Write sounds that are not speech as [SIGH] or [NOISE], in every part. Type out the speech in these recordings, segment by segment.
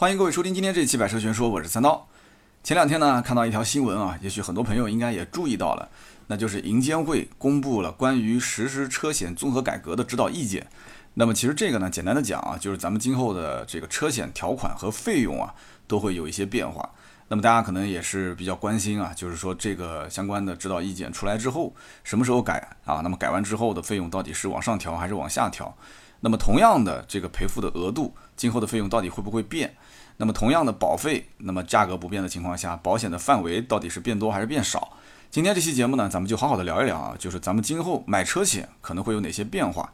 欢迎各位收听今天这期百车全说，我是三刀。前两天呢，看到一条新闻啊，也许很多朋友应该也注意到了，那就是银监会公布了关于实施车险综合改革的指导意见。那么其实这个呢，简单的讲啊，就是咱们今后的这个车险条款和费用啊，都会有一些变化。那么大家可能也是比较关心啊，就是说这个相关的指导意见出来之后，什么时候改啊？那么改完之后的费用到底是往上调还是往下调？那么同样的这个赔付的额度，今后的费用到底会不会变？那么同样的保费，那么价格不变的情况下，保险的范围到底是变多还是变少？今天这期节目呢，咱们就好好的聊一聊啊，就是咱们今后买车险可能会有哪些变化。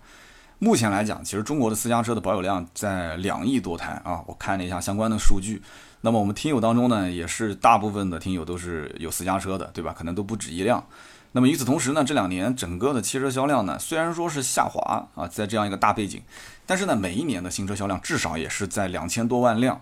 目前来讲，其实中国的私家车的保有量在两亿多台啊，我看了一下相关的数据。那么我们听友当中呢，也是大部分的听友都是有私家车的，对吧？可能都不止一辆。那么与此同时呢，这两年整个的汽车销量呢，虽然说是下滑啊，在这样一个大背景，但是呢，每一年的新车销量至少也是在两千多万辆。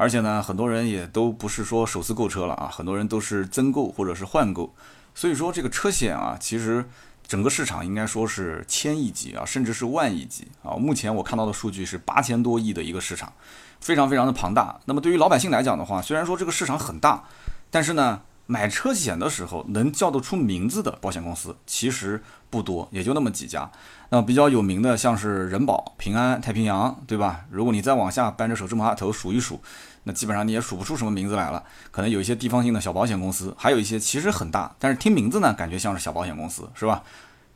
而且呢，很多人也都不是说首次购车了啊，很多人都是增购或者是换购，所以说这个车险啊，其实整个市场应该说是千亿级啊，甚至是万亿级啊。目前我看到的数据是八千多亿的一个市场，非常非常的庞大。那么对于老百姓来讲的话，虽然说这个市场很大，但是呢，买车险的时候能叫得出名字的保险公司其实不多，也就那么几家。那比较有名的像是人保、平安、太平洋，对吧？如果你再往下扳着手指头数一数。那基本上你也数不出什么名字来了，可能有一些地方性的小保险公司，还有一些其实很大，但是听名字呢，感觉像是小保险公司，是吧？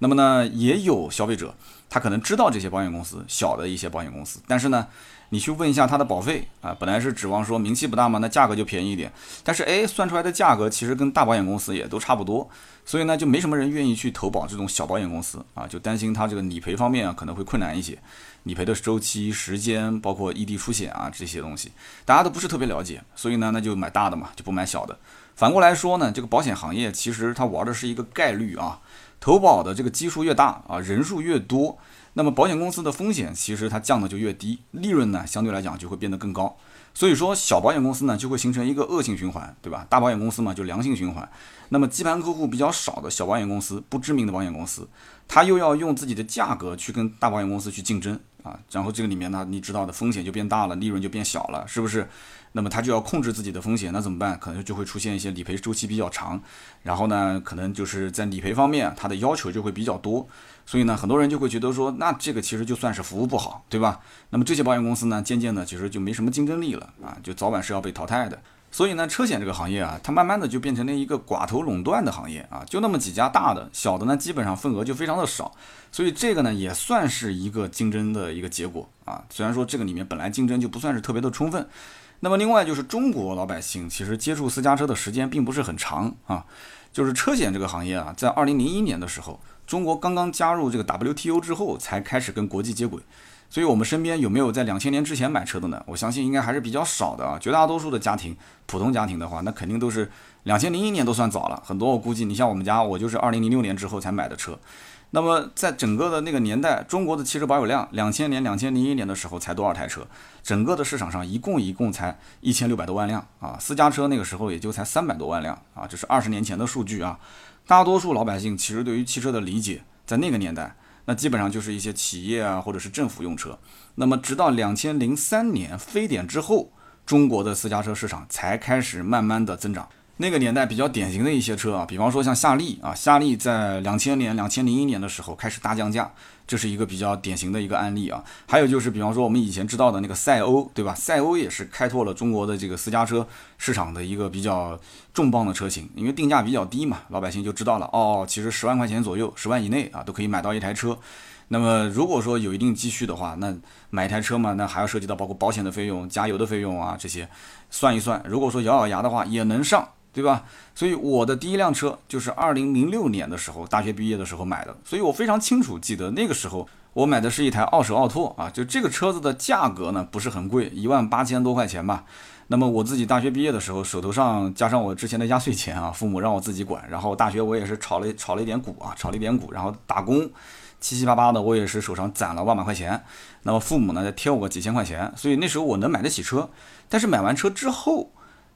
那么呢，也有消费者，他可能知道这些保险公司，小的一些保险公司，但是呢，你去问一下他的保费啊，本来是指望说名气不大嘛，那价格就便宜一点，但是哎，算出来的价格其实跟大保险公司也都差不多，所以呢，就没什么人愿意去投保这种小保险公司啊，就担心他这个理赔方面啊可能会困难一些。理赔的周期、时间，包括异地出险啊这些东西，大家都不是特别了解，所以呢，那就买大的嘛，就不买小的。反过来说呢，这个保险行业其实它玩的是一个概率啊，投保的这个基数越大啊，人数越多，那么保险公司的风险其实它降的就越低，利润呢相对来讲就会变得更高。所以说，小保险公司呢就会形成一个恶性循环，对吧？大保险公司嘛就良性循环。那么基盘客户比较少的小保险公司，不知名的保险公司，它又要用自己的价格去跟大保险公司去竞争。啊，然后这个里面呢，你知道的风险就变大了，利润就变小了，是不是？那么他就要控制自己的风险，那怎么办？可能就会出现一些理赔周期比较长，然后呢，可能就是在理赔方面，他的要求就会比较多，所以呢，很多人就会觉得说，那这个其实就算是服务不好，对吧？那么这些保险公司呢，渐渐的其实就没什么竞争力了啊，就早晚是要被淘汰的。所以呢，车险这个行业啊，它慢慢的就变成了一个寡头垄断的行业啊，就那么几家大的，小的呢基本上份额就非常的少，所以这个呢也算是一个竞争的一个结果啊。虽然说这个里面本来竞争就不算是特别的充分，那么另外就是中国老百姓其实接触私家车的时间并不是很长啊，就是车险这个行业啊，在二零零一年的时候，中国刚刚加入这个 WTO 之后，才开始跟国际接轨。所以，我们身边有没有在两千年之前买车的呢？我相信应该还是比较少的啊。绝大多数的家庭，普通家庭的话，那肯定都是两千零一年都算早了。很多我估计，你像我们家，我就是二零零六年之后才买的车。那么，在整个的那个年代，中国的汽车保有量，两千年、两千零一年的时候才多少台车？整个的市场上一共一共才一千六百多万辆啊。私家车那个时候也就才三百多万辆啊。这是二十年前的数据啊。大多数老百姓其实对于汽车的理解，在那个年代。那基本上就是一些企业啊，或者是政府用车。那么，直到两千零三年非典之后，中国的私家车市场才开始慢慢的增长。那个年代比较典型的一些车啊，比方说像夏利啊，夏利在两千年、两千零一年的时候开始大降价，这是一个比较典型的一个案例啊。还有就是，比方说我们以前知道的那个赛欧，对吧？赛欧也是开拓了中国的这个私家车市场的一个比较重磅的车型，因为定价比较低嘛，老百姓就知道了哦，其实十万块钱左右，十万以内啊都可以买到一台车。那么如果说有一定积蓄的话，那买一台车嘛，那还要涉及到包括保险的费用、加油的费用啊这些，算一算，如果说咬咬牙的话，也能上。对吧？所以我的第一辆车就是二零零六年的时候，大学毕业的时候买的，所以我非常清楚记得那个时候我买的是一台二手奥拓啊，就这个车子的价格呢不是很贵，一万八千多块钱吧。那么我自己大学毕业的时候，手头上加上我之前的压岁钱啊，父母让我自己管，然后大学我也是炒了炒了一点股啊，炒了一点股，然后打工七七八八的，我也是手上攒了万把块钱。那么父母呢再贴我个几千块钱，所以那时候我能买得起车。但是买完车之后，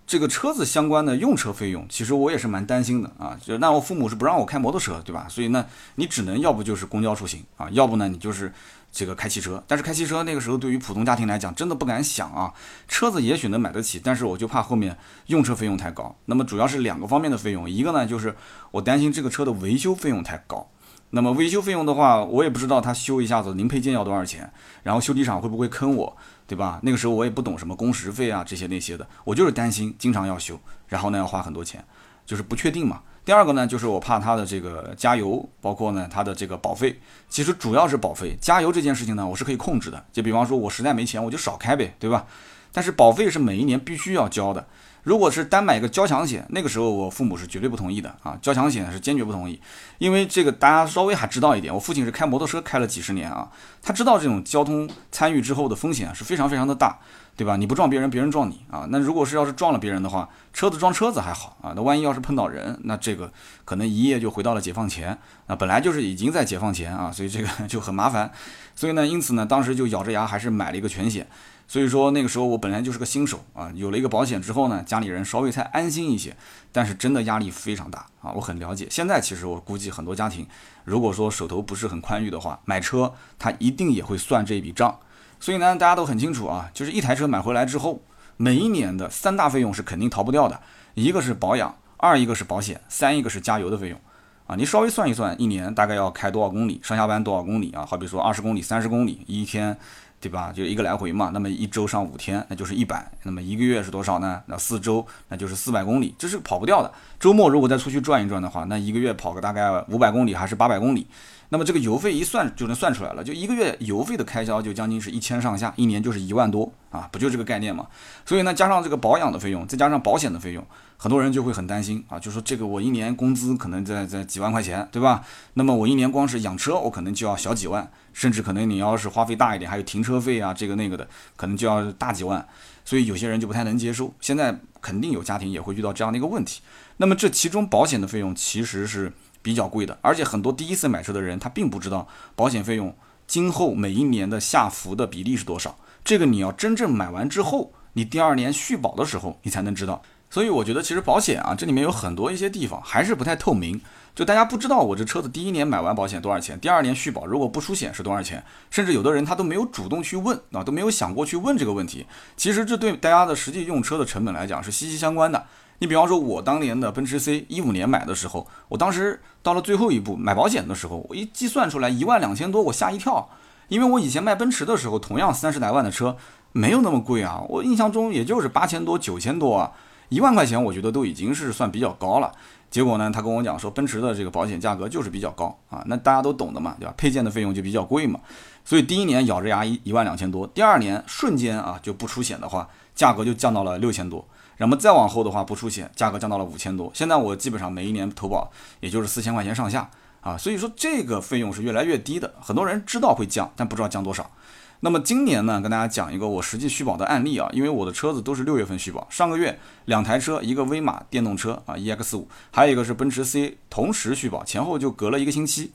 这个车子相关的用车费用，其实我也是蛮担心的啊。就那我父母是不让我开摩托车，对吧？所以呢，你只能要不就是公交出行啊，要不呢你就是这个开汽车，但是开汽车那个时候对于普通家庭来讲，真的不敢想啊。车子也许能买得起，但是我就怕后面用车费用太高。那么主要是两个方面的费用，一个呢就是我担心这个车的维修费用太高。那么维修费用的话，我也不知道他修一下子零配件要多少钱，然后修理厂会不会坑我，对吧？那个时候我也不懂什么工时费啊这些那些的，我就是担心经常要修，然后呢要花很多钱，就是不确定嘛。第二个呢，就是我怕它的这个加油，包括呢它的这个保费，其实主要是保费。加油这件事情呢，我是可以控制的。就比方说，我实在没钱，我就少开呗，对吧？但是保费是每一年必须要交的。如果是单买一个交强险，那个时候我父母是绝对不同意的啊，交强险是坚决不同意。因为这个大家稍微还知道一点，我父亲是开摩托车开了几十年啊，他知道这种交通参与之后的风险是非常非常的大。对吧？你不撞别人，别人撞你啊。那如果是要是撞了别人的话，车子撞车子还好啊。那万一要是碰到人，那这个可能一夜就回到了解放前啊。本来就是已经在解放前啊，所以这个 [LAUGHS] 就很麻烦。所以呢，因此呢，当时就咬着牙还是买了一个全险。所以说那个时候我本来就是个新手啊，有了一个保险之后呢，家里人稍微才安心一些。但是真的压力非常大啊，我很了解。现在其实我估计很多家庭，如果说手头不是很宽裕的话，买车他一定也会算这笔账。所以呢，大家都很清楚啊，就是一台车买回来之后，每一年的三大费用是肯定逃不掉的，一个是保养，二一个是保险，三一个是加油的费用啊。你稍微算一算，一年大概要开多少公里，上下班多少公里啊？好比说二十公里、三十公里一天，对吧？就一个来回嘛。那么一周上五天，那就是一百。那么一个月是多少呢？那四周那就是四百公里，这是跑不掉的。周末如果再出去转一转的话，那一个月跑个大概五百公里还是八百公里。那么这个油费一算就能算出来了，就一个月油费的开销就将近是一千上下，一年就是一万多啊，不就这个概念嘛？所以呢，加上这个保养的费用，再加上保险的费用，很多人就会很担心啊，就说这个我一年工资可能在在几万块钱，对吧？那么我一年光是养车，我可能就要小几万，甚至可能你要是花费大一点，还有停车费啊，这个那个的，可能就要大几万，所以有些人就不太能接受。现在肯定有家庭也会遇到这样的一个问题。那么这其中保险的费用其实是。比较贵的，而且很多第一次买车的人，他并不知道保险费用今后每一年的下浮的比例是多少。这个你要真正买完之后，你第二年续保的时候，你才能知道。所以我觉得其实保险啊，这里面有很多一些地方还是不太透明，就大家不知道我这车子第一年买完保险多少钱，第二年续保如果不出险是多少钱，甚至有的人他都没有主动去问啊，都没有想过去问这个问题。其实这对大家的实际用车的成本来讲是息息相关的。你比方说，我当年的奔驰 C 一五年买的时候，我当时到了最后一步买保险的时候，我一计算出来一万两千多，我吓一跳，因为我以前卖奔驰的时候，同样三十来万的车没有那么贵啊，我印象中也就是八千多九千多啊，一万块钱我觉得都已经是算比较高了。结果呢，他跟我讲说，奔驰的这个保险价格就是比较高啊，那大家都懂的嘛，对吧？配件的费用就比较贵嘛，所以第一年咬着牙一一万两千多，第二年瞬间啊就不出险的话，价格就降到了六千多。那么再往后的话，不出险，价格降到了五千多。现在我基本上每一年投保也就是四千块钱上下啊，所以说这个费用是越来越低的。很多人知道会降，但不知道降多少。那么今年呢，跟大家讲一个我实际续保的案例啊，因为我的车子都是六月份续保。上个月两台车，一个威马电动车啊，EX 五，还有一个是奔驰 C，同时续保，前后就隔了一个星期。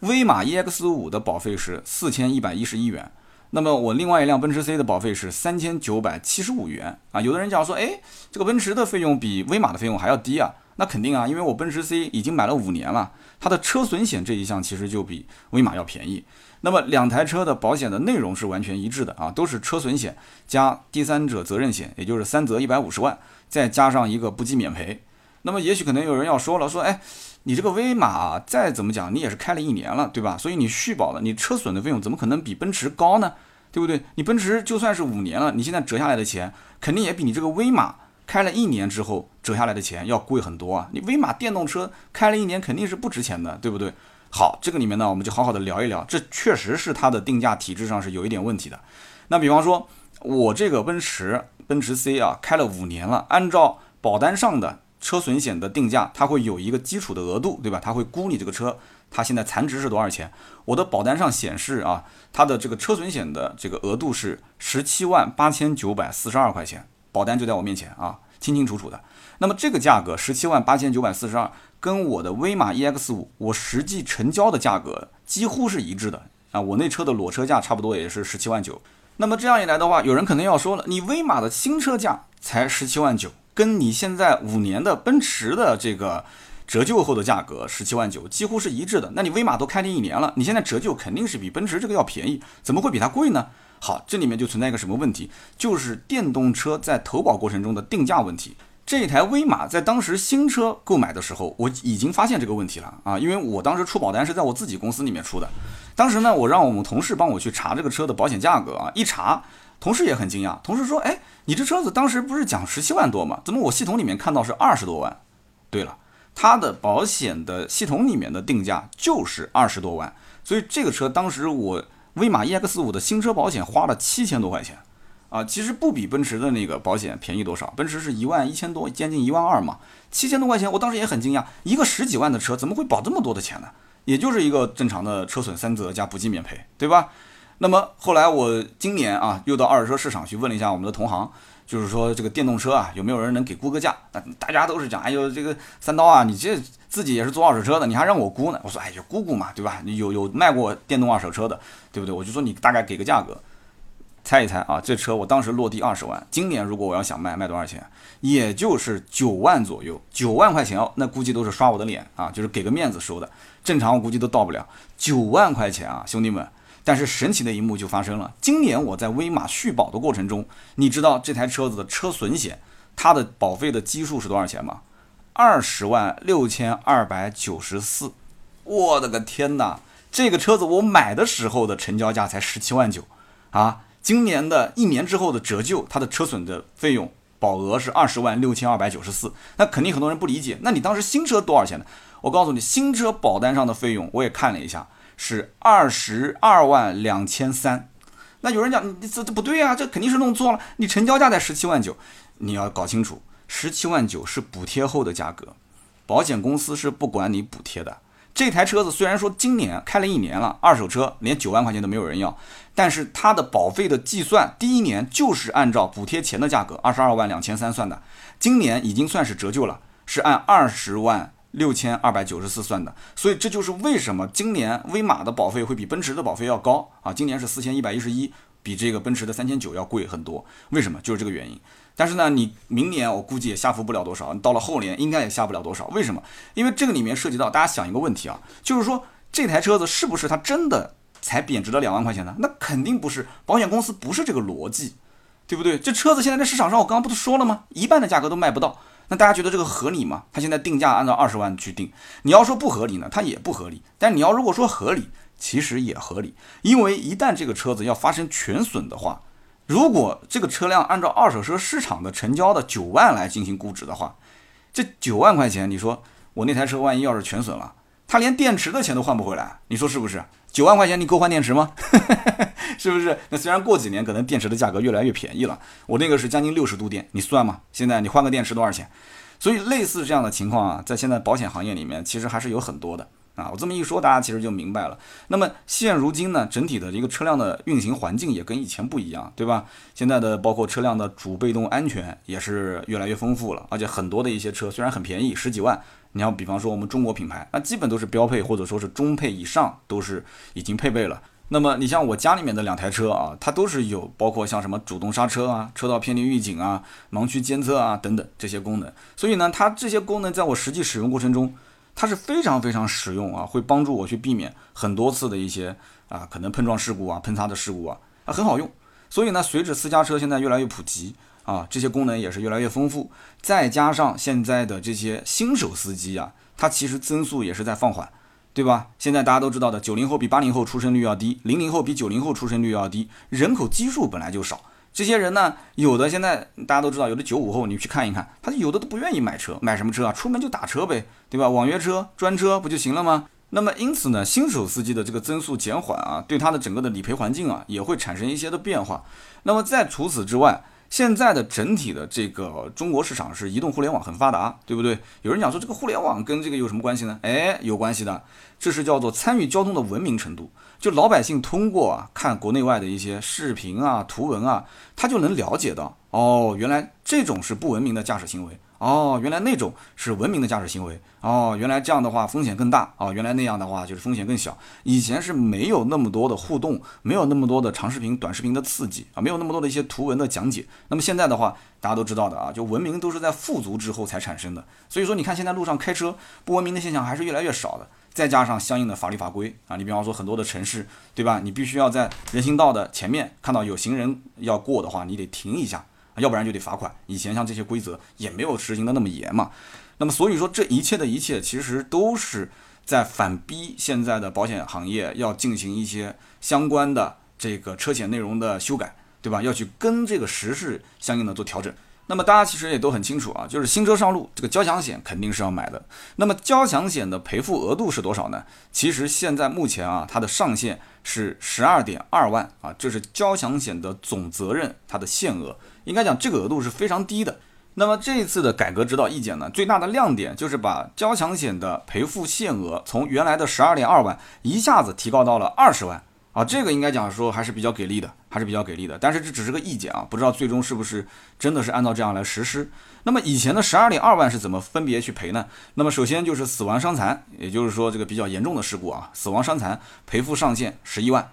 威马 EX 五的保费是四千一百一十一元。那么我另外一辆奔驰 C 的保费是三千九百七十五元啊。有的人讲说，哎，这个奔驰的费用比威马的费用还要低啊？那肯定啊，因为我奔驰 C 已经买了五年了，它的车损险这一项其实就比威马要便宜。那么两台车的保险的内容是完全一致的啊，都是车损险加第三者责任险，也就是三责一百五十万，再加上一个不计免赔。那么也许可能有人要说了，说，哎，你这个威马再怎么讲，你也是开了一年了，对吧？所以你续保的，你车损的费用怎么可能比奔驰高呢？对不对？你奔驰就算是五年了，你现在折下来的钱肯定也比你这个威马开了一年之后折下来的钱要贵很多啊！你威马电动车开了一年肯定是不值钱的，对不对？好，这个里面呢，我们就好好的聊一聊，这确实是它的定价体制上是有一点问题的。那比方说，我这个奔驰奔驰 C 啊，开了五年了，按照保单上的车损险的定价，它会有一个基础的额度，对吧？它会估你这个车。它现在残值是多少钱？我的保单上显示啊，它的这个车损险的这个额度是十七万八千九百四十二块钱，保单就在我面前啊，清清楚楚的。那么这个价格十七万八千九百四十二，跟我的威马 EX 五我实际成交的价格几乎是一致的啊，我那车的裸车价差不多也是十七万九。那么这样一来的话，有人可能要说了，你威马的新车价才十七万九，跟你现在五年的奔驰的这个。折旧后的价格十七万九，几乎是一致的。那你威马都开了一年了，你现在折旧肯定是比奔驰这个要便宜，怎么会比它贵呢？好，这里面就存在一个什么问题？就是电动车在投保过程中的定价问题。这一台威马在当时新车购买的时候，我已经发现这个问题了啊！因为我当时出保单是在我自己公司里面出的，当时呢，我让我们同事帮我去查这个车的保险价格啊，一查，同事也很惊讶，同事说：“哎，你这车子当时不是讲十七万多吗？怎么我系统里面看到是二十多万？”对了，它的保险的系统里面的定价就是二十多万，所以这个车当时我威马 EX 五的新车保险花了七千多块钱。啊，其实不比奔驰的那个保险便宜多少，奔驰是一万一千多，将近一万二嘛，七千多块钱，我当时也很惊讶，一个十几万的车怎么会保这么多的钱呢？也就是一个正常的车损三责加不计免赔，对吧？那么后来我今年啊，又到二手车市场去问了一下我们的同行，就是说这个电动车啊，有没有人能给估个价？那大家都是讲，哎呦，这个三刀啊，你这自己也是做二手车的，你还让我估呢？我说，哎，就估估嘛，对吧？你有有卖过电动二手车的，对不对？我就说你大概给个价格。猜一猜啊，这车我当时落地二十万，今年如果我要想卖，卖多少钱？也就是九万左右，九万块钱哦，那估计都是刷我的脸啊，就是给个面子收的。正常我估计都到不了九万块钱啊，兄弟们。但是神奇的一幕就发生了，今年我在威马续保的过程中，你知道这台车子的车损险，它的保费的基数是多少钱吗？二十万六千二百九十四。我的个天哪，这个车子我买的时候的成交价才十七万九啊！今年的一年之后的折旧，它的车损的费用保额是二十万六千二百九十四。那肯定很多人不理解，那你当时新车多少钱呢？我告诉你，新车保单上的费用我也看了一下，是二十二万两千三。那有人讲你这这不对啊，这肯定是弄错了。你成交价在十七万九，你要搞清楚，十七万九是补贴后的价格，保险公司是不管你补贴的。这台车子虽然说今年开了一年了，二手车连九万块钱都没有人要，但是它的保费的计算，第一年就是按照补贴前的价格二十二万两千三算的，今年已经算是折旧了，是按二十万六千二百九十四算的，所以这就是为什么今年威马的保费会比奔驰的保费要高啊，今年是四千一百一十一，比这个奔驰的三千九要贵很多，为什么？就是这个原因。但是呢，你明年我估计也下浮不了多少，到了后年应该也下不了多少。为什么？因为这个里面涉及到大家想一个问题啊，就是说这台车子是不是它真的才贬值了两万块钱呢？那肯定不是，保险公司不是这个逻辑，对不对？这车子现在在市场上，我刚刚不是说了吗？一半的价格都卖不到，那大家觉得这个合理吗？它现在定价按照二十万去定，你要说不合理呢，它也不合理。但你要如果说合理，其实也合理，因为一旦这个车子要发生全损的话。如果这个车辆按照二手车市场的成交的九万来进行估值的话，这九万块钱，你说我那台车万一要是全损了，它连电池的钱都换不回来，你说是不是？九万块钱你够换电池吗？[LAUGHS] 是不是？那虽然过几年可能电池的价格越来越便宜了，我那个是将近六十度电，你算嘛？现在你换个电池多少钱？所以类似这样的情况啊，在现在保险行业里面，其实还是有很多的。啊，我这么一说，大家其实就明白了。那么现如今呢，整体的一个车辆的运行环境也跟以前不一样，对吧？现在的包括车辆的主被动安全也是越来越丰富了，而且很多的一些车虽然很便宜，十几万，你要比方说我们中国品牌，那基本都是标配或者说是中配以上都是已经配备了。那么你像我家里面的两台车啊，它都是有包括像什么主动刹车啊、车道偏离预警啊、盲区监测啊等等这些功能。所以呢，它这些功能在我实际使用过程中。它是非常非常实用啊，会帮助我去避免很多次的一些啊可能碰撞事故啊、喷擦的事故啊，啊很好用。所以呢，随着私家车现在越来越普及啊，这些功能也是越来越丰富。再加上现在的这些新手司机啊，他其实增速也是在放缓，对吧？现在大家都知道的，九零后比八零后出生率要低，零零后比九零后出生率要低，人口基数本来就少。这些人呢，有的现在大家都知道，有的九五后，你去看一看，他有的都不愿意买车，买什么车啊？出门就打车呗，对吧？网约车、专车不就行了吗？那么因此呢，新手司机的这个增速减缓啊，对他的整个的理赔环境啊，也会产生一些的变化。那么在除此之外，现在的整体的这个中国市场是移动互联网很发达，对不对？有人讲说这个互联网跟这个有什么关系呢？哎，有关系的，这是叫做参与交通的文明程度。就老百姓通过啊看国内外的一些视频啊图文啊，他就能了解到哦，原来这种是不文明的驾驶行为哦，原来那种是文明的驾驶行为哦，原来这样的话风险更大哦，原来那样的话就是风险更小。以前是没有那么多的互动，没有那么多的长视频、短视频的刺激啊，没有那么多的一些图文的讲解。那么现在的话，大家都知道的啊，就文明都是在富足之后才产生的。所以说，你看现在路上开车不文明的现象还是越来越少的。再加上相应的法律法规啊，你比方说很多的城市，对吧？你必须要在人行道的前面看到有行人要过的话，你得停一下，要不然就得罚款。以前像这些规则也没有实行的那么严嘛。那么所以说，这一切的一切其实都是在反逼现在的保险行业要进行一些相关的这个车险内容的修改，对吧？要去跟这个时事相应的做调整。那么大家其实也都很清楚啊，就是新车上路，这个交强险肯定是要买的。那么交强险的赔付额度是多少呢？其实现在目前啊，它的上限是十二点二万啊，这是交强险的总责任它的限额。应该讲这个额度是非常低的。那么这一次的改革指导意见呢，最大的亮点就是把交强险的赔付限额从原来的十二点二万一下子提高到了二十万。啊，这个应该讲说还是比较给力的，还是比较给力的。但是这只是个意见啊，不知道最终是不是真的是按照这样来实施。那么以前的十二点二万是怎么分别去赔呢？那么首先就是死亡伤残，也就是说这个比较严重的事故啊，死亡伤残赔付上限十一万，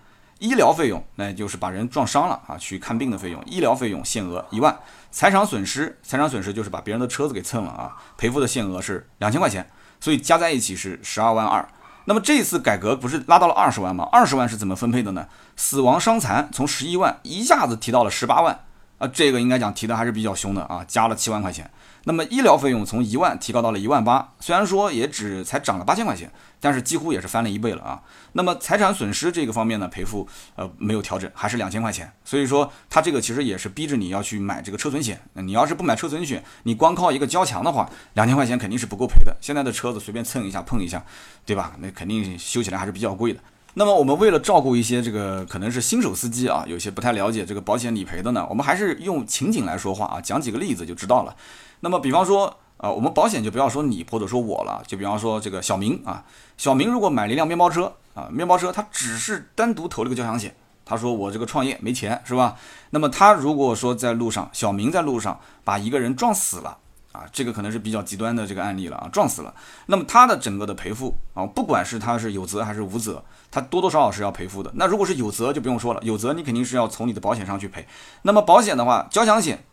医疗费用那就是把人撞伤了啊，去看病的费用，医疗费用限额一万，财产损失，财产损失就是把别人的车子给蹭了啊，赔付的限额是两千块钱，所以加在一起是十二万二。那么这次改革不是拉到了二十万吗？二十万是怎么分配的呢？死亡伤残从十一万一下子提到了十八万这个应该讲提的还是比较凶的啊，加了七万块钱。那么医疗费用从一万提高到了一万八，虽然说也只才涨了八千块钱，但是几乎也是翻了一倍了啊。那么财产损失这个方面呢，赔付呃没有调整，还是两千块钱。所以说它这个其实也是逼着你要去买这个车损险。你要是不买车损险，你光靠一个交强的话，两千块钱肯定是不够赔的。现在的车子随便蹭一下碰一下，对吧？那肯定修起来还是比较贵的。那么我们为了照顾一些这个可能是新手司机啊，有些不太了解这个保险理赔的呢，我们还是用情景来说话啊，讲几个例子就知道了。那么，比方说，啊，我们保险就不要说你或者说我了，就比方说这个小明啊，小明如果买了一辆面包车啊，面包车他只是单独投了个交强险，他说我这个创业没钱是吧？那么他如果说在路上，小明在路上把一个人撞死了啊，这个可能是比较极端的这个案例了啊，撞死了，那么他的整个的赔付啊，不管是他是有责还是无责，他多多少少是要赔付的。那如果是有责就不用说了，有责你肯定是要从你的保险上去赔。那么保险的话，交强险。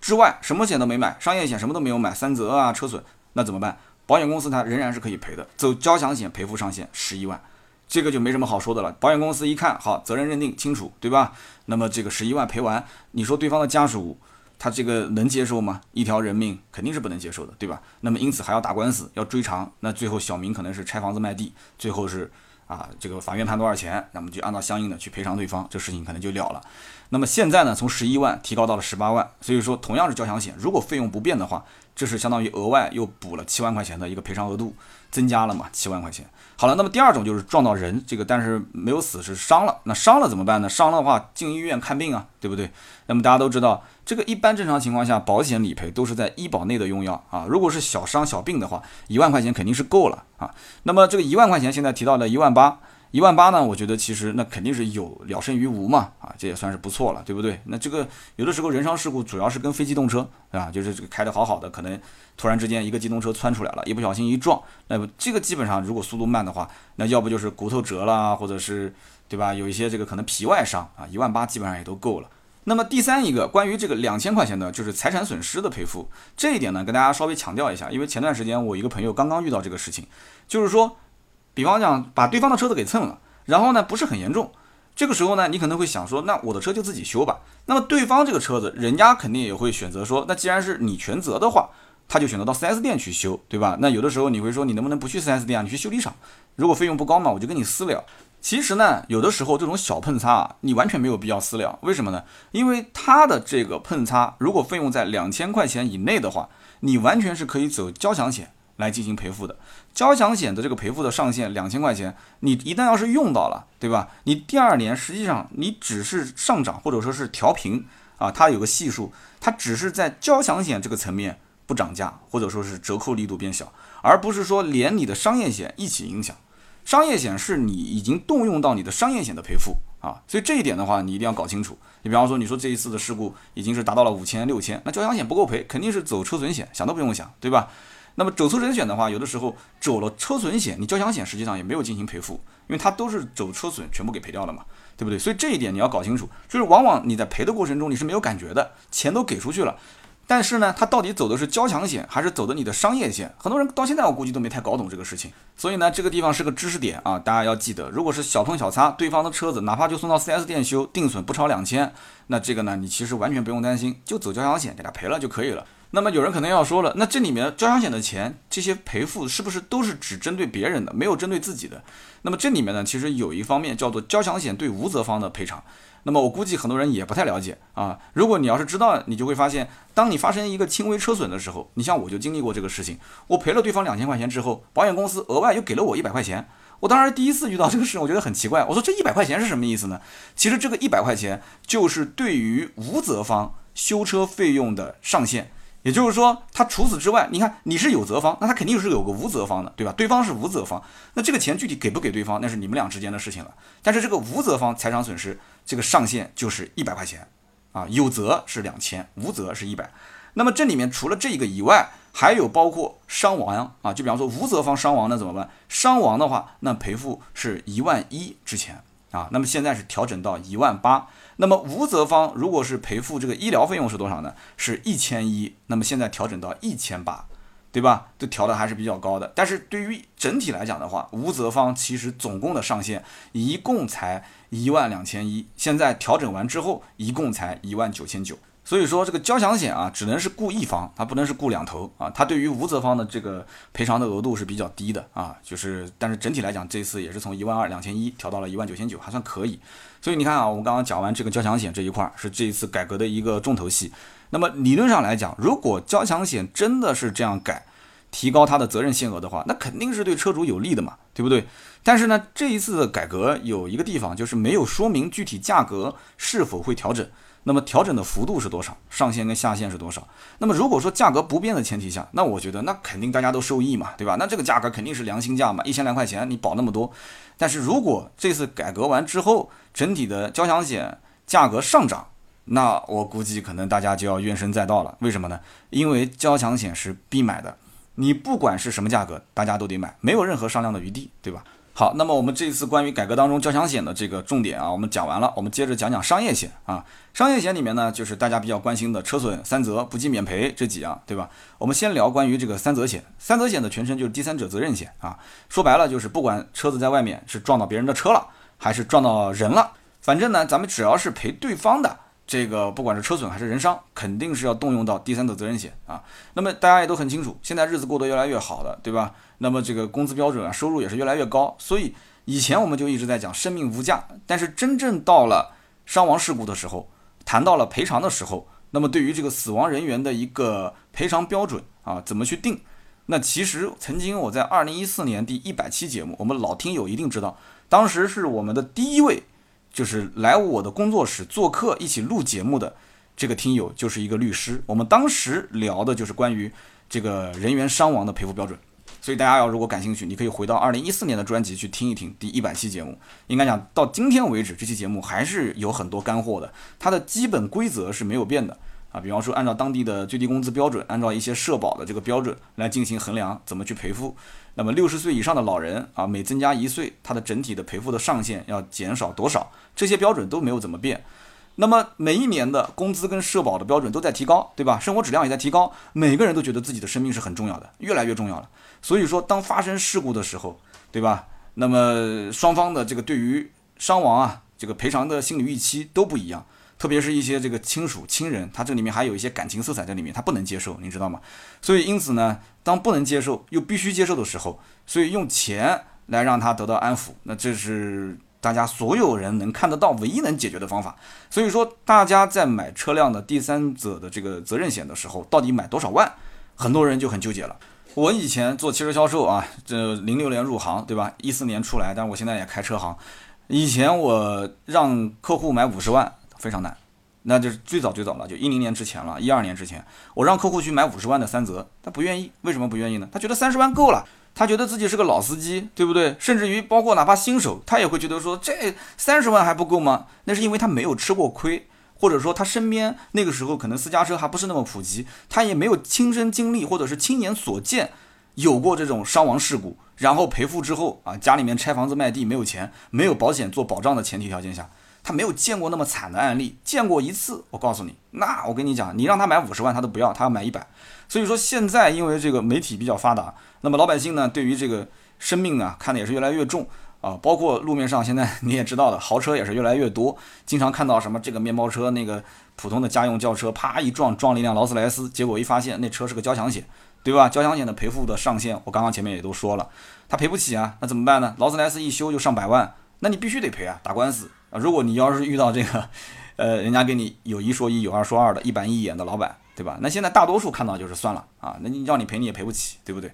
之外，什么险都没买，商业险什么都没有买，三责啊，车损，那怎么办？保险公司它仍然是可以赔的，走交强险赔付上限十一万，这个就没什么好说的了。保险公司一看，好，责任认定清楚，对吧？那么这个十一万赔完，你说对方的家属他这个能接受吗？一条人命肯定是不能接受的，对吧？那么因此还要打官司，要追偿，那最后小明可能是拆房子卖地，最后是。啊，这个法院判多少钱，那么就按照相应的去赔偿对方，这事情可能就了了。那么现在呢，从十一万提高到了十八万，所以说同样是交强险，如果费用不变的话，这是相当于额外又补了七万块钱的一个赔偿额度，增加了嘛，七万块钱。好了，那么第二种就是撞到人，这个但是没有死，是伤了。那伤了怎么办呢？伤了的话进医院看病啊，对不对？那么大家都知道。这个一般正常情况下，保险理赔都是在医保内的用药啊。如果是小伤小病的话，一万块钱肯定是够了啊。那么这个一万块钱现在提到了一万八，一万八呢？我觉得其实那肯定是有了胜于无嘛啊，这也算是不错了，对不对？那这个有的时候人伤事故主要是跟非机动车啊，就是这个开的好好的，可能突然之间一个机动车窜出来了，一不小心一撞，那么这个基本上如果速度慢的话，那要不就是骨头折了，或者是对吧？有一些这个可能皮外伤啊，一万八基本上也都够了。那么第三一个关于这个两千块钱的，就是财产损失的赔付这一点呢，跟大家稍微强调一下，因为前段时间我一个朋友刚刚遇到这个事情，就是说，比方讲把对方的车子给蹭了，然后呢不是很严重，这个时候呢你可能会想说，那我的车就自己修吧。那么对方这个车子，人家肯定也会选择说，那既然是你全责的话，他就选择到 4S 店去修，对吧？那有的时候你会说，你能不能不去 4S 店啊？你去修理厂，如果费用不高嘛，我就跟你私了。其实呢，有的时候这种小碰擦啊，你完全没有必要私了。为什么呢？因为它的这个碰擦，如果费用在两千块钱以内的话，你完全是可以走交强险来进行赔付的。交强险的这个赔付的上限两千块钱，你一旦要是用到了，对吧？你第二年实际上你只是上涨或者说是调平啊，它有个系数，它只是在交强险这个层面不涨价，或者说是折扣力度变小，而不是说连你的商业险一起影响。商业险是你已经动用到你的商业险的赔付啊，所以这一点的话，你一定要搞清楚。你比方说，你说这一次的事故已经是达到了五千六千，那交强险不够赔，肯定是走车损险，想都不用想，对吧？那么走车损险的话，有的时候走了车损险，你交强险实际上也没有进行赔付，因为它都是走车损全部给赔掉了嘛，对不对？所以这一点你要搞清楚，就是往往你在赔的过程中你是没有感觉的，钱都给出去了。但是呢，它到底走的是交强险还是走的你的商业险？很多人到现在我估计都没太搞懂这个事情。所以呢，这个地方是个知识点啊，大家要记得，如果是小碰小擦，对方的车子哪怕就送到 4S 店修，定损不超两千，那这个呢，你其实完全不用担心，就走交强险给他赔了就可以了。那么有人可能要说了，那这里面交强险的钱，这些赔付是不是都是只针对别人的，没有针对自己的？那么这里面呢，其实有一方面叫做交强险对无责方的赔偿。那么我估计很多人也不太了解啊。如果你要是知道，你就会发现，当你发生一个轻微车损的时候，你像我就经历过这个事情，我赔了对方两千块钱之后，保险公司额外又给了我一百块钱。我当时第一次遇到这个事情，我觉得很奇怪，我说这一百块钱是什么意思呢？其实这个一百块钱就是对于无责方修车费用的上限。也就是说，他除此之外，你看你是有责方，那他肯定是有个无责方的，对吧？对方是无责方，那这个钱具体给不给对方，那是你们俩之间的事情了。但是这个无责方财产损失这个上限就是一百块钱，啊，有责是两千，无责是一百。那么这里面除了这个以外，还有包括伤亡啊，就比方说无责方伤亡那怎么办？伤亡的话，那赔付是一万一之前啊，那么现在是调整到一万八。那么无责方如果是赔付这个医疗费用是多少呢？是一千一。那么现在调整到一千八，对吧？这调的还是比较高的。但是对于整体来讲的话，无责方其实总共的上限一共才一万两千一。现在调整完之后，一共才一万九千九。所以说这个交强险啊，只能是雇一方，它不能是雇两头啊。它对于无责方的这个赔偿的额度是比较低的啊，就是但是整体来讲，这次也是从一万二两千一调到了一万九千九，还算可以。所以你看啊，我们刚刚讲完这个交强险这一块是这一次改革的一个重头戏。那么理论上来讲，如果交强险真的是这样改，提高它的责任限额的话，那肯定是对车主有利的嘛，对不对？但是呢，这一次的改革有一个地方就是没有说明具体价格是否会调整。那么调整的幅度是多少？上限跟下限是多少？那么如果说价格不变的前提下，那我觉得那肯定大家都受益嘛，对吧？那这个价格肯定是良心价嘛，一千来块钱你保那么多。但是如果这次改革完之后，整体的交强险价格上涨，那我估计可能大家就要怨声载道了。为什么呢？因为交强险是必买的，你不管是什么价格，大家都得买，没有任何商量的余地，对吧？好，那么我们这一次关于改革当中交强险的这个重点啊，我们讲完了，我们接着讲讲商业险啊。商业险里面呢，就是大家比较关心的车损三责、不计免赔这几样，对吧？我们先聊关于这个三责险。三责险的全称就是第三者责任险啊，说白了就是不管车子在外面是撞到别人的车了，还是撞到人了，反正呢，咱们只要是赔对方的。这个不管是车损还是人伤，肯定是要动用到第三者责任险啊。那么大家也都很清楚，现在日子过得越来越好了，对吧？那么这个工资标准啊，收入也是越来越高。所以以前我们就一直在讲生命无价，但是真正到了伤亡事故的时候，谈到了赔偿的时候，那么对于这个死亡人员的一个赔偿标准啊，怎么去定？那其实曾经我在二零一四年第一百期节目，我们老听友一定知道，当时是我们的第一位。就是来我的工作室做客一起录节目的这个听友就是一个律师，我们当时聊的就是关于这个人员伤亡的赔付标准，所以大家要如果感兴趣，你可以回到二零一四年的专辑去听一听第一百期节目。应该讲到今天为止，这期节目还是有很多干货的，它的基本规则是没有变的。啊。比方说，按照当地的最低工资标准，按照一些社保的这个标准来进行衡量，怎么去赔付。那么六十岁以上的老人啊，每增加一岁，他的整体的赔付的上限要减少多少？这些标准都没有怎么变。那么每一年的工资跟社保的标准都在提高，对吧？生活质量也在提高，每个人都觉得自己的生命是很重要的，越来越重要了。所以说，当发生事故的时候，对吧？那么双方的这个对于伤亡啊，这个赔偿的心理预期都不一样。特别是一些这个亲属亲人，他这里面还有一些感情色彩在里面，他不能接受，你知道吗？所以因此呢，当不能接受又必须接受的时候，所以用钱来让他得到安抚，那这是大家所有人能看得到唯一能解决的方法。所以说，大家在买车辆的第三者的这个责任险的时候，到底买多少万？很多人就很纠结了。我以前做汽车销售啊，这零六年入行，对吧？一四年出来，但是我现在也开车行。以前我让客户买五十万。非常难，那就是最早最早了，就一零年之前了，一二年之前，我让客户去买五十万的三泽，他不愿意，为什么不愿意呢？他觉得三十万够了，他觉得自己是个老司机，对不对？甚至于包括哪怕新手，他也会觉得说这三十万还不够吗？那是因为他没有吃过亏，或者说他身边那个时候可能私家车还不是那么普及，他也没有亲身经历或者是亲眼所见有过这种伤亡事故，然后赔付之后啊，家里面拆房子卖地没有钱，没有保险做保障的前提条件下。他没有见过那么惨的案例，见过一次，我告诉你，那我跟你讲，你让他买五十万他都不要，他要买一百。所以说现在因为这个媒体比较发达，那么老百姓呢对于这个生命啊看的也是越来越重啊，包括路面上现在你也知道的，豪车也是越来越多，经常看到什么这个面包车那个普通的家用轿车啪一撞撞了一辆劳斯莱斯，结果一发现那车是个交强险。对吧？交强险的赔付的上限，我刚刚前面也都说了，他赔不起啊，那怎么办呢？劳斯莱斯一修就上百万，那你必须得赔啊，打官司啊。如果你要是遇到这个，呃，人家给你有一说一，有二说二的一板一眼的老板，对吧？那现在大多数看到就是算了啊，那你让你赔你也赔不起，对不对？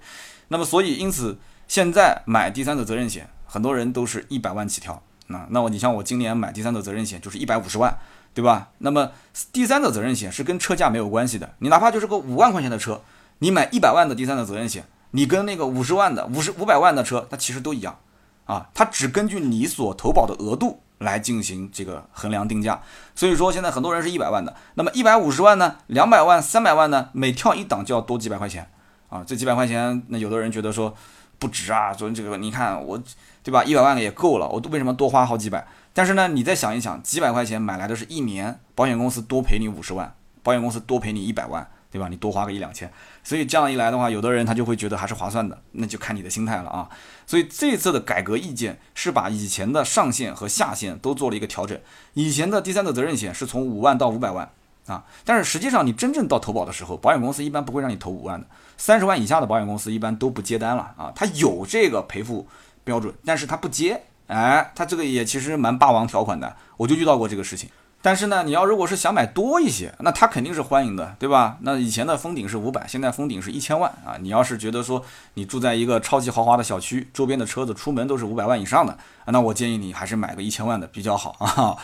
那么所以因此现在买第三者责任险，很多人都是一百万起跳。那那我你像我今年买第三者责任险就是一百五十万，对吧？那么第三者责任险是跟车价没有关系的，你哪怕就是个五万块钱的车。你买一百万的第三者责任险，你跟那个五十万的、五十五百万的车，它其实都一样，啊，它只根据你所投保的额度来进行这个衡量定价。所以说现在很多人是一百万的，那么一百五十万呢，两百万、三百万呢，每跳一档就要多几百块钱，啊，这几百块钱，那有的人觉得说不值啊，说这个你看我，对吧？一百万也够了，我都为什么多花好几百？但是呢，你再想一想，几百块钱买来的是一年，保险公司多赔你五十万，保险公司多赔你一百万。对吧？你多花个一两千，所以这样一来的话，有的人他就会觉得还是划算的，那就看你的心态了啊。所以这次的改革意见是把以前的上限和下限都做了一个调整。以前的第三者责任险是从五万到五百万啊，但是实际上你真正到投保的时候，保险公司一般不会让你投五万的，三十万以下的保险公司一般都不接单了啊。他有这个赔付标准，但是他不接，哎，他这个也其实蛮霸王条款的，我就遇到过这个事情。但是呢，你要如果是想买多一些，那他肯定是欢迎的，对吧？那以前的封顶是五百，现在封顶是一千万啊！你要是觉得说你住在一个超级豪华的小区，周边的车子出门都是五百万以上的，那我建议你还是买个一千万的比较好啊。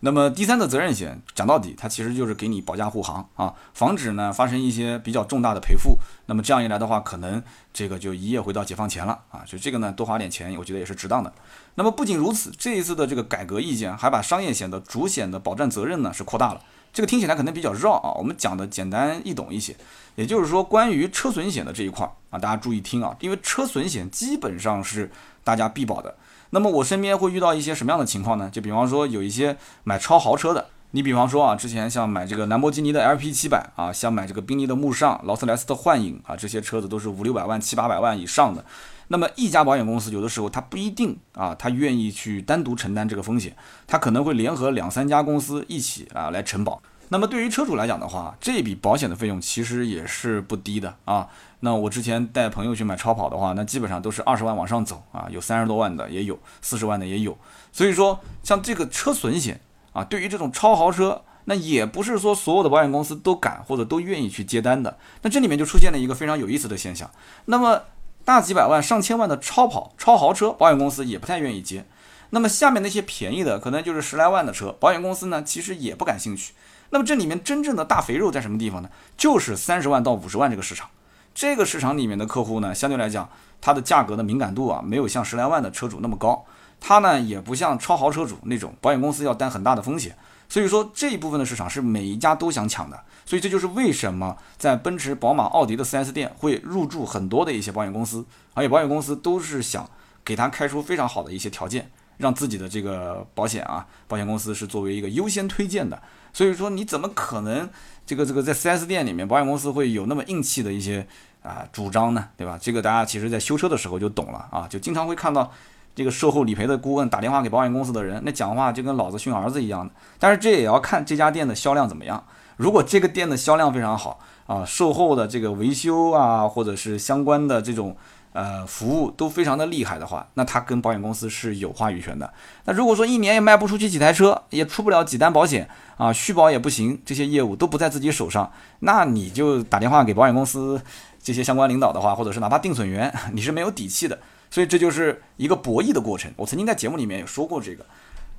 那么第三个责任险讲到底，它其实就是给你保驾护航啊，防止呢发生一些比较重大的赔付。那么这样一来的话，可能这个就一夜回到解放前了啊！就这个呢，多花点钱，我觉得也是值当的。那么不仅如此，这一次的这个改革意见还把商业险的主险的保障责任呢是扩大了。这个听起来可能比较绕啊，我们讲的简单易懂一些。也就是说，关于车损险的这一块啊，大家注意听啊，因为车损险基本上是大家必保的。那么我身边会遇到一些什么样的情况呢？就比方说有一些买超豪车的，你比方说啊，之前像买这个兰博基尼的 LP 七百啊，像买这个宾利的慕尚、劳斯莱斯的幻影啊，这些车子都是五六百万、七八百万以上的。那么一家保险公司有的时候它不一定啊，它愿意去单独承担这个风险，它可能会联合两三家公司一起啊来承保。那么对于车主来讲的话，这笔保险的费用其实也是不低的啊。那我之前带朋友去买超跑的话，那基本上都是二十万往上走啊，有三十多万的也有，四十万的也有。所以说，像这个车损险啊，对于这种超豪车，那也不是说所有的保险公司都敢或者都愿意去接单的。那这里面就出现了一个非常有意思的现象。那么大几百万、上千万的超跑、超豪车，保险公司也不太愿意接。那么下面那些便宜的，可能就是十来万的车，保险公司呢其实也不感兴趣。那么这里面真正的大肥肉在什么地方呢？就是三十万到五十万这个市场。这个市场里面的客户呢，相对来讲，它的价格的敏感度啊，没有像十来万的车主那么高。它呢，也不像超豪车主那种保险公司要担很大的风险。所以说这一部分的市场是每一家都想抢的。所以这就是为什么在奔驰、宝马、奥迪的 4S 店会入驻很多的一些保险公司，而且保险公司都是想给他开出非常好的一些条件，让自己的这个保险啊，保险公司是作为一个优先推荐的。所以说你怎么可能这个这个在 4S 店里面保险公司会有那么硬气的一些？啊，主张呢，对吧？这个大家其实在修车的时候就懂了啊，就经常会看到这个售后理赔的顾问打电话给保险公司的人，那讲话就跟老子训儿子一样的。但是这也要看这家店的销量怎么样。如果这个店的销量非常好啊，售后的这个维修啊，或者是相关的这种呃服务都非常的厉害的话，那他跟保险公司是有话语权的。那如果说一年也卖不出去几台车，也出不了几单保险啊，续保也不行，这些业务都不在自己手上，那你就打电话给保险公司。这些相关领导的话，或者是哪怕定损员，[LAUGHS] 你是没有底气的，所以这就是一个博弈的过程。我曾经在节目里面也说过这个。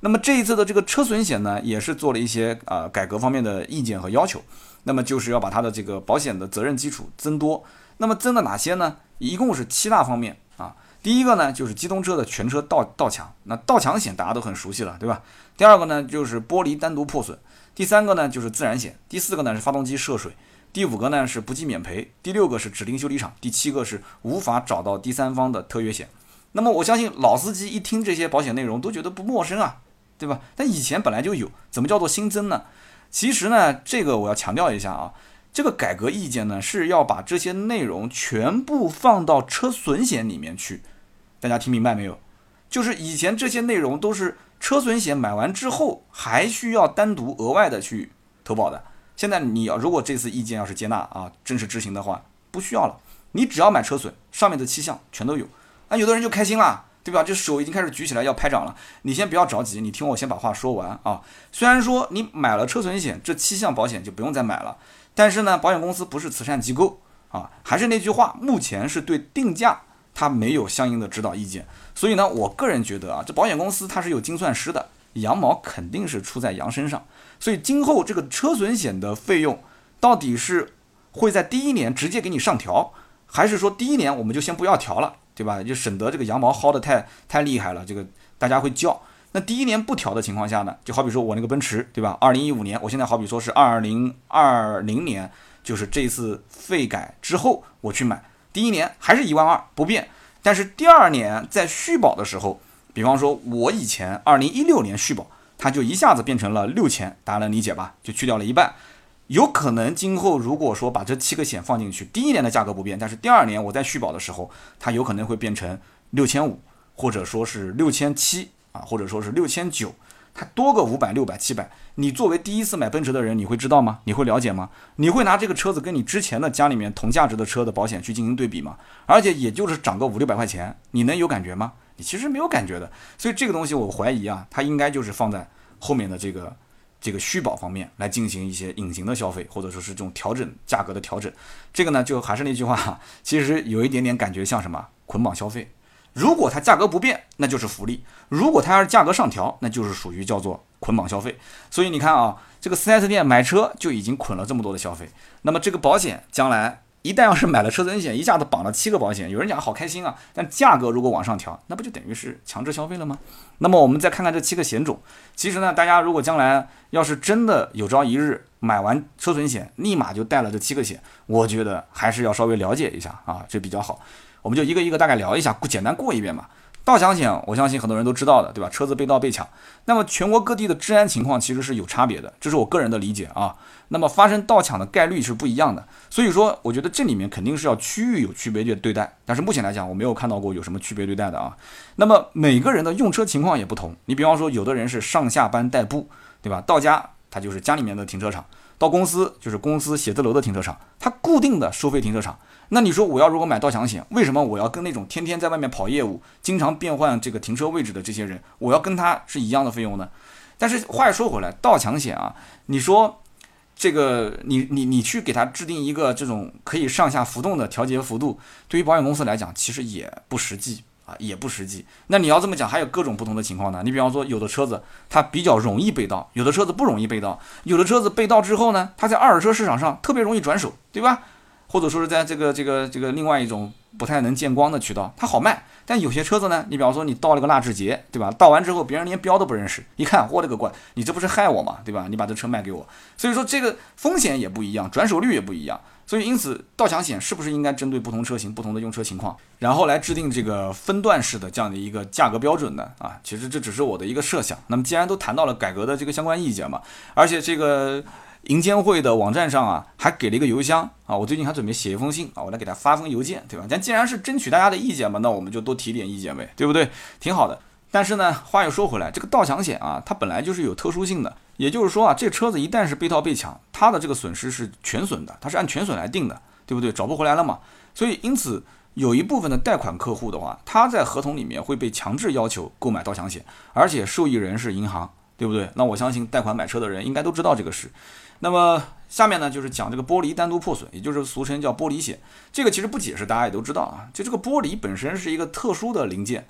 那么这一次的这个车损险呢，也是做了一些啊改革方面的意见和要求。那么就是要把它的这个保险的责任基础增多。那么增了哪些呢？一共是七大方面啊。第一个呢，就是机动车的全车盗盗抢，那盗抢险大家都很熟悉了，对吧？第二个呢，就是玻璃单独破损。第三个呢，就是自燃险。第四个呢，是发动机涉水。第五个呢是不计免赔，第六个是指定修理厂，第七个是无法找到第三方的特约险。那么我相信老司机一听这些保险内容都觉得不陌生啊，对吧？但以前本来就有，怎么叫做新增呢？其实呢，这个我要强调一下啊，这个改革意见呢是要把这些内容全部放到车损险里面去，大家听明白没有？就是以前这些内容都是车损险买完之后还需要单独额外的去投保的，现在你要如果这次意见要是接纳啊，正式执行的话，不需要了，你只要买车损，上面的七项全都有，那有的人就开心了。对吧？这手已经开始举起来要拍掌了。你先不要着急，你听我先把话说完啊。虽然说你买了车损险，这七项保险就不用再买了，但是呢，保险公司不是慈善机构啊。还是那句话，目前是对定价它没有相应的指导意见。所以呢，我个人觉得啊，这保险公司它是有精算师的，羊毛肯定是出在羊身上。所以今后这个车损险的费用到底是会在第一年直接给你上调，还是说第一年我们就先不要调了？对吧？就省得这个羊毛薅得太太厉害了，这个大家会叫。那第一年不调的情况下呢，就好比说我那个奔驰，对吧？二零一五年，我现在好比说是二零二零年，就是这次费改之后我去买，第一年还是一万二不变，但是第二年在续保的时候，比方说我以前二零一六年续保，它就一下子变成了六千，大家能理解吧？就去掉了一半。有可能今后如果说把这七个险放进去，第一年的价格不变，但是第二年我在续保的时候，它有可能会变成六千五，或者说是六千七啊，或者说是六千九，它多个五百、六百、七百。你作为第一次买奔驰的人，你会知道吗？你会了解吗？你会拿这个车子跟你之前的家里面同价值的车的保险去进行对比吗？而且也就是涨个五六百块钱，你能有感觉吗？你其实没有感觉的。所以这个东西我怀疑啊，它应该就是放在后面的这个。这个续保方面来进行一些隐形的消费，或者说是这种调整价格的调整，这个呢就还是那句话，其实有一点点感觉像什么捆绑消费。如果它价格不变，那就是福利；如果它要是价格上调，那就是属于叫做捆绑消费。所以你看啊，这个四 S 店买车就已经捆了这么多的消费，那么这个保险将来。一旦要是买了车损险，一下子绑了七个保险，有人讲好开心啊。但价格如果往上调，那不就等于是强制消费了吗？那么我们再看看这七个险种，其实呢，大家如果将来要是真的有朝一日买完车损险，立马就带了这七个险，我觉得还是要稍微了解一下啊，这比较好。我们就一个一个大概聊一下，简单过一遍吧。盗抢险，我相信很多人都知道的，对吧？车子被盗被抢，那么全国各地的治安情况其实是有差别的，这是我个人的理解啊。那么发生盗抢的概率是不一样的，所以说我觉得这里面肯定是要区域有区别对待，但是目前来讲我没有看到过有什么区别对待的啊。那么每个人的用车情况也不同，你比方说有的人是上下班代步，对吧？到家他就是家里面的停车场，到公司就是公司写字楼的停车场，它固定的收费停车场。那你说我要如果买盗抢险，为什么我要跟那种天天在外面跑业务、经常变换这个停车位置的这些人，我要跟他是一样的费用呢？但是话又说回来，盗抢险啊，你说。这个你你你去给他制定一个这种可以上下浮动的调节幅度，对于保险公司来讲，其实也不实际也不实际。那你要这么讲，还有各种不同的情况呢。你比方说，有的车子它比较容易被盗，有的车子不容易被盗，有的车子被盗之后呢，它在二手车市场上特别容易转手，对吧？或者说是在这个这个这个另外一种不太能见光的渠道，它好卖。但有些车子呢，你比方说你盗了个纳智捷，对吧？盗完之后别人连标都不认识，一看我勒个乖，你这不是害我吗？对吧？你把这车卖给我，所以说这个风险也不一样，转手率也不一样。所以因此盗抢险是不是应该针对不同车型、不同的用车情况，然后来制定这个分段式的这样的一个价格标准呢？啊，其实这只是我的一个设想。那么既然都谈到了改革的这个相关意见嘛，而且这个。银监会的网站上啊，还给了一个邮箱啊，我最近还准备写一封信啊，我来给他发封邮件，对吧？咱既然是争取大家的意见嘛，那我们就多提点意见呗，对不对？挺好的。但是呢，话又说回来，这个盗抢险啊，它本来就是有特殊性的，也就是说啊，这车子一旦是被盗被抢，它的这个损失是全损的，它是按全损来定的，对不对？找不回来了嘛。所以因此，有一部分的贷款客户的话，他在合同里面会被强制要求购买盗抢险，而且受益人是银行，对不对？那我相信贷款买车的人应该都知道这个事。那么下面呢，就是讲这个玻璃单独破损，也就是俗称叫玻璃险。这个其实不解释，大家也都知道啊。就这个玻璃本身是一个特殊的零件，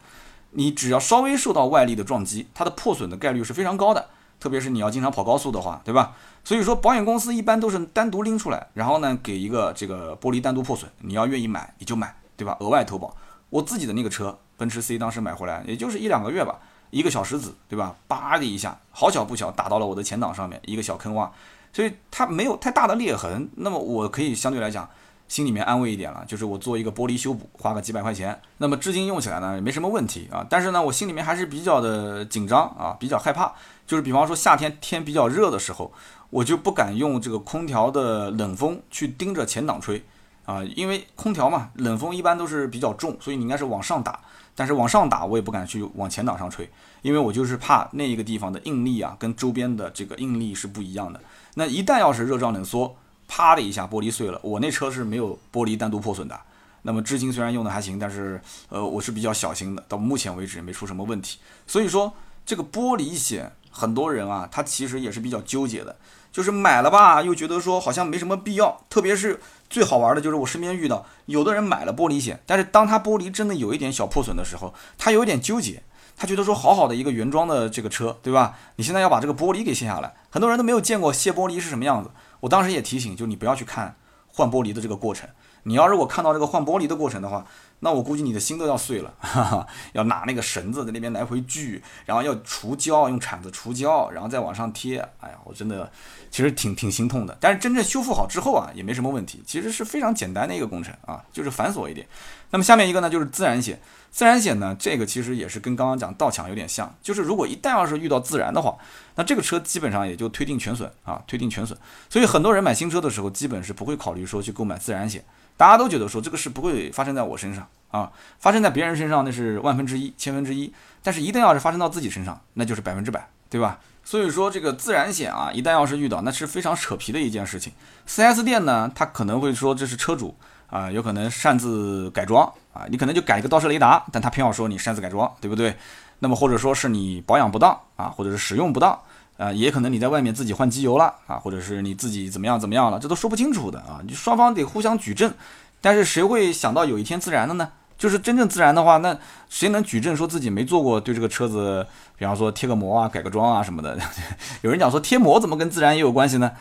你只要稍微受到外力的撞击，它的破损的概率是非常高的。特别是你要经常跑高速的话，对吧？所以说保险公司一般都是单独拎出来，然后呢给一个这个玻璃单独破损，你要愿意买你就买，对吧？额外投保。我自己的那个车奔驰 C 当时买回来也就是一两个月吧，一个小石子，对吧？叭的一下，好巧不巧，打到了我的前挡上面，一个小坑洼。所以它没有太大的裂痕，那么我可以相对来讲，心里面安慰一点了，就是我做一个玻璃修补，花个几百块钱，那么至今用起来呢也没什么问题啊。但是呢，我心里面还是比较的紧张啊，比较害怕。就是比方说夏天天比较热的时候，我就不敢用这个空调的冷风去盯着前挡吹啊，因为空调嘛，冷风一般都是比较重，所以你应该是往上打。但是往上打我也不敢去往前挡上吹，因为我就是怕那一个地方的应力啊跟周边的这个应力是不一样的。那一旦要是热胀冷缩，啪的一下，玻璃碎了。我那车是没有玻璃单独破损的。那么至今虽然用的还行，但是呃，我是比较小心的。到目前为止也没出什么问题。所以说这个玻璃险，很多人啊，他其实也是比较纠结的。就是买了吧，又觉得说好像没什么必要。特别是最好玩的就是我身边遇到有的人买了玻璃险，但是当他玻璃真的有一点小破损的时候，他有点纠结。他觉得说好好的一个原装的这个车，对吧？你现在要把这个玻璃给卸下来，很多人都没有见过卸玻璃是什么样子。我当时也提醒，就你不要去看换玻璃的这个过程。你要如果看到这个换玻璃的过程的话，那我估计你的心都要碎了，哈哈，要拿那个绳子在那边来回锯，然后要除胶，用铲子除胶，然后再往上贴。哎呀，我真的其实挺挺心痛的。但是真正修复好之后啊，也没什么问题，其实是非常简单的一个工程啊，就是繁琐一点。那么下面一个呢，就是自然险。自然险呢，这个其实也是跟刚刚讲盗抢有点像，就是如果一旦要是遇到自燃的话，那这个车基本上也就推定全损啊，推定全损。所以很多人买新车的时候，基本是不会考虑说去购买自燃险，大家都觉得说这个事不会发生在我身上啊，发生在别人身上那是万分之一、千分之一，但是一旦要是发生到自己身上，那就是百分之百，对吧？所以说这个自燃险啊，一旦要是遇到，那是非常扯皮的一件事情。4S 店呢，他可能会说这是车主。啊，有可能擅自改装啊，你可能就改一个倒车雷达，但他偏要说你擅自改装，对不对？那么或者说是你保养不当啊，或者是使用不当啊，也可能你在外面自己换机油了啊，或者是你自己怎么样怎么样了，这都说不清楚的啊，你双方得互相举证。但是谁会想到有一天自燃的呢？就是真正自燃的话，那谁能举证说自己没做过对这个车子，比方说贴个膜啊、改个装啊什么的？[LAUGHS] 有人讲说贴膜怎么跟自燃也有关系呢？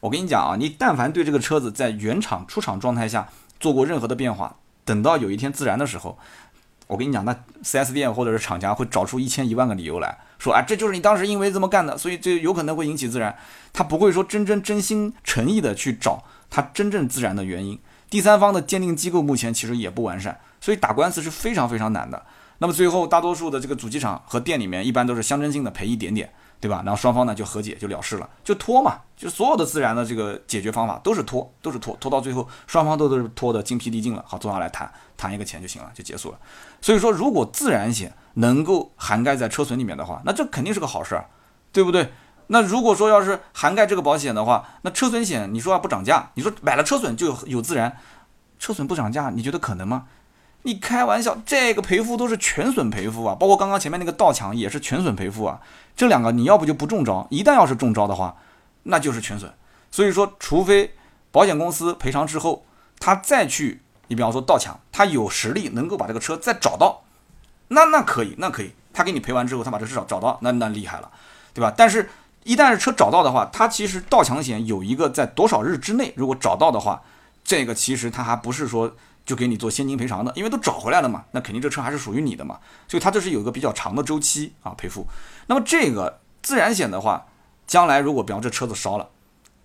我跟你讲啊，你但凡对这个车子在原厂出厂状态下，做过任何的变化，等到有一天自燃的时候，我跟你讲，那 4S 店或者是厂家会找出一千一万个理由来说，啊，这就是你当时因为这么干的，所以这有可能会引起自燃。他不会说真真真心诚意的去找他真正自燃的原因。第三方的鉴定机构目前其实也不完善，所以打官司是非常非常难的。那么最后大多数的这个主机厂和店里面一般都是象征性的赔一点点。对吧？然后双方呢就和解就了事了，就拖嘛，就所有的自然的这个解决方法都是拖，都是拖，拖到最后双方都都是拖的精疲力尽了，好坐下来谈谈一个钱就行了，就结束了。所以说，如果自然险能够涵盖在车损里面的话，那这肯定是个好事儿，对不对？那如果说要是涵盖这个保险的话，那车损险你说要不涨价，你说买了车损就有有自然，车损不涨价，你觉得可能吗？你开玩笑，这个赔付都是全损赔付啊，包括刚刚前面那个盗抢也是全损赔付啊。这两个你要不就不中招，一旦要是中招的话，那就是全损。所以说，除非保险公司赔偿之后，他再去，你比方说盗抢，他有实力能够把这个车再找到，那那可以，那可以，他给你赔完之后，他把这车找找到，那那厉害了，对吧？但是，一旦是车找到的话，他其实盗抢险有一个在多少日之内，如果找到的话，这个其实他还不是说。就给你做现金赔偿的，因为都找回来了嘛，那肯定这车还是属于你的嘛，所以它这是有一个比较长的周期啊赔付。那么这个自然险的话，将来如果比方这车子烧了，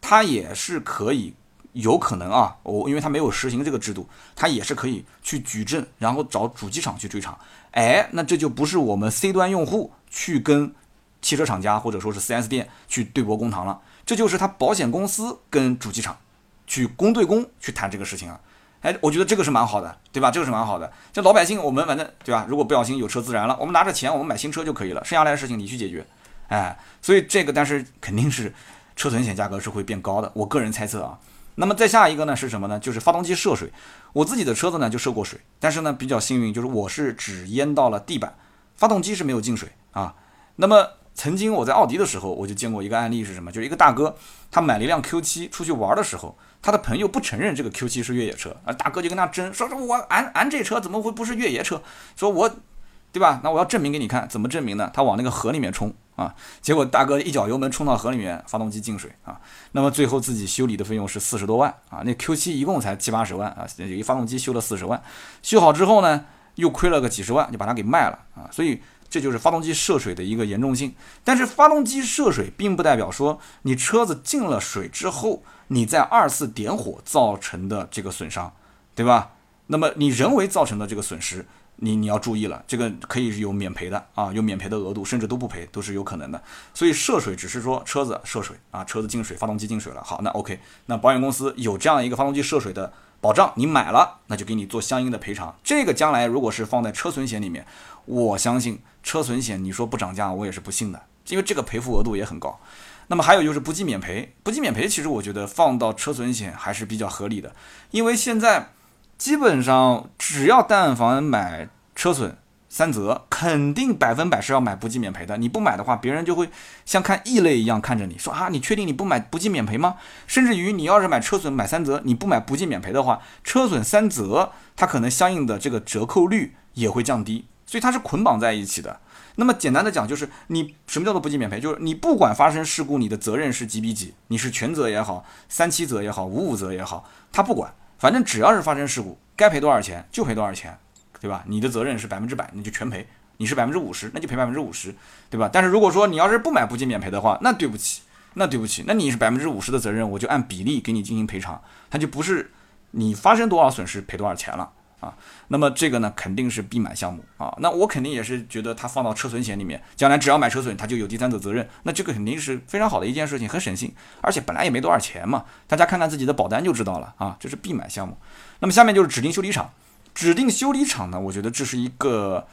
它也是可以有可能啊，我因为它没有实行这个制度，它也是可以去举证，然后找主机厂去追偿。哎，那这就不是我们 C 端用户去跟汽车厂家或者说是 4S 店去对簿公堂了，这就是他保险公司跟主机厂去公对公去谈这个事情啊。哎，我觉得这个是蛮好的，对吧？这个是蛮好的。这老百姓，我们反正对吧？如果不小心有车自燃了，我们拿着钱，我们买新车就可以了。剩下来的事情你去解决。哎，所以这个，但是肯定是车损险价格是会变高的。我个人猜测啊。那么再下一个呢是什么呢？就是发动机涉水。我自己的车子呢就涉过水，但是呢比较幸运，就是我是只淹到了地板，发动机是没有进水啊。那么曾经我在奥迪的时候，我就见过一个案例是什么？就是一个大哥，他买了一辆 Q7 出去玩的时候。他的朋友不承认这个 Q7 是越野车啊，大哥就跟他争，说说我俺俺这车怎么会不是越野车？说我，对吧？那我要证明给你看，怎么证明呢？他往那个河里面冲啊，结果大哥一脚油门冲到河里面，发动机进水啊。那么最后自己修理的费用是四十多万啊，那 Q7 一共才七八十万啊，有一发动机修了四十万，修好之后呢，又亏了个几十万，就把它给卖了啊。所以这就是发动机涉水的一个严重性。但是发动机涉水并不代表说你车子进了水之后，你在二次点火造成的这个损伤，对吧？那么你人为造成的这个损失。你你要注意了，这个可以有免赔的啊，有免赔的额度，甚至都不赔都是有可能的。所以涉水只是说车子涉水啊，车子进水，发动机进水了。好，那 OK，那保险公司有这样一个发动机涉水的保障，你买了，那就给你做相应的赔偿。这个将来如果是放在车损险里面，我相信车损险你说不涨价，我也是不信的，因为这个赔付额度也很高。那么还有就是不计免赔，不计免赔，其实我觉得放到车损险还是比较合理的，因为现在。基本上只要但凡买车损三责，肯定百分百是要买不计免赔的。你不买的话，别人就会像看异类一样看着你说啊，你确定你不买不计免赔吗？甚至于你要是买车损买三责，你不买不计免赔的话，车损三责它可能相应的这个折扣率也会降低，所以它是捆绑在一起的。那么简单的讲，就是你什么叫做不计免赔？就是你不管发生事故，你的责任是几比几，你是全责也好，三七责也好，五五责也好，他不管。反正只要是发生事故，该赔多少钱就赔多少钱，对吧？你的责任是百分之百，你就全赔；你是百分之五十，那就赔百分之五十，对吧？但是如果说你要是不买不计免赔的话，那对不起，那对不起，那你是百分之五十的责任，我就按比例给你进行赔偿，它就不是你发生多少损失赔多少钱了。啊，那么这个呢，肯定是必买项目啊。那我肯定也是觉得它放到车损险里面，将来只要买车损，它就有第三者责任。那这个肯定是非常好的一件事情，很省心，而且本来也没多少钱嘛。大家看看自己的保单就知道了啊，这是必买项目。那么下面就是指定修理厂，指定修理厂呢，我觉得这是一个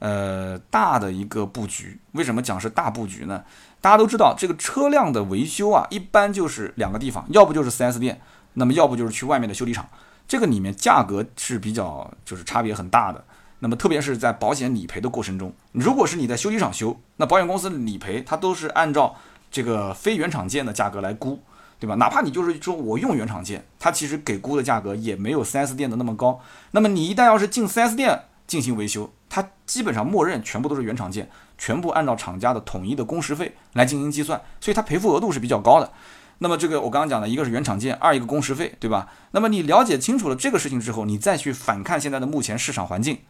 呃大的一个布局。为什么讲是大布局呢？大家都知道，这个车辆的维修啊，一般就是两个地方，要不就是 4S 店，那么要不就是去外面的修理厂。这个里面价格是比较就是差别很大的，那么特别是在保险理赔的过程中，如果是你在修理厂修，那保险公司理赔它都是按照这个非原厂件的价格来估，对吧？哪怕你就是说我用原厂件，它其实给估的价格也没有 4S 店的那么高。那么你一旦要是进 4S 店进行维修，它基本上默认全部都是原厂件，全部按照厂家的统一的工时费来进行计算，所以它赔付额度是比较高的。那么这个我刚刚讲的一个是原厂件，二一个工时费，对吧？那么你了解清楚了这个事情之后，你再去反看现在的目前市场环境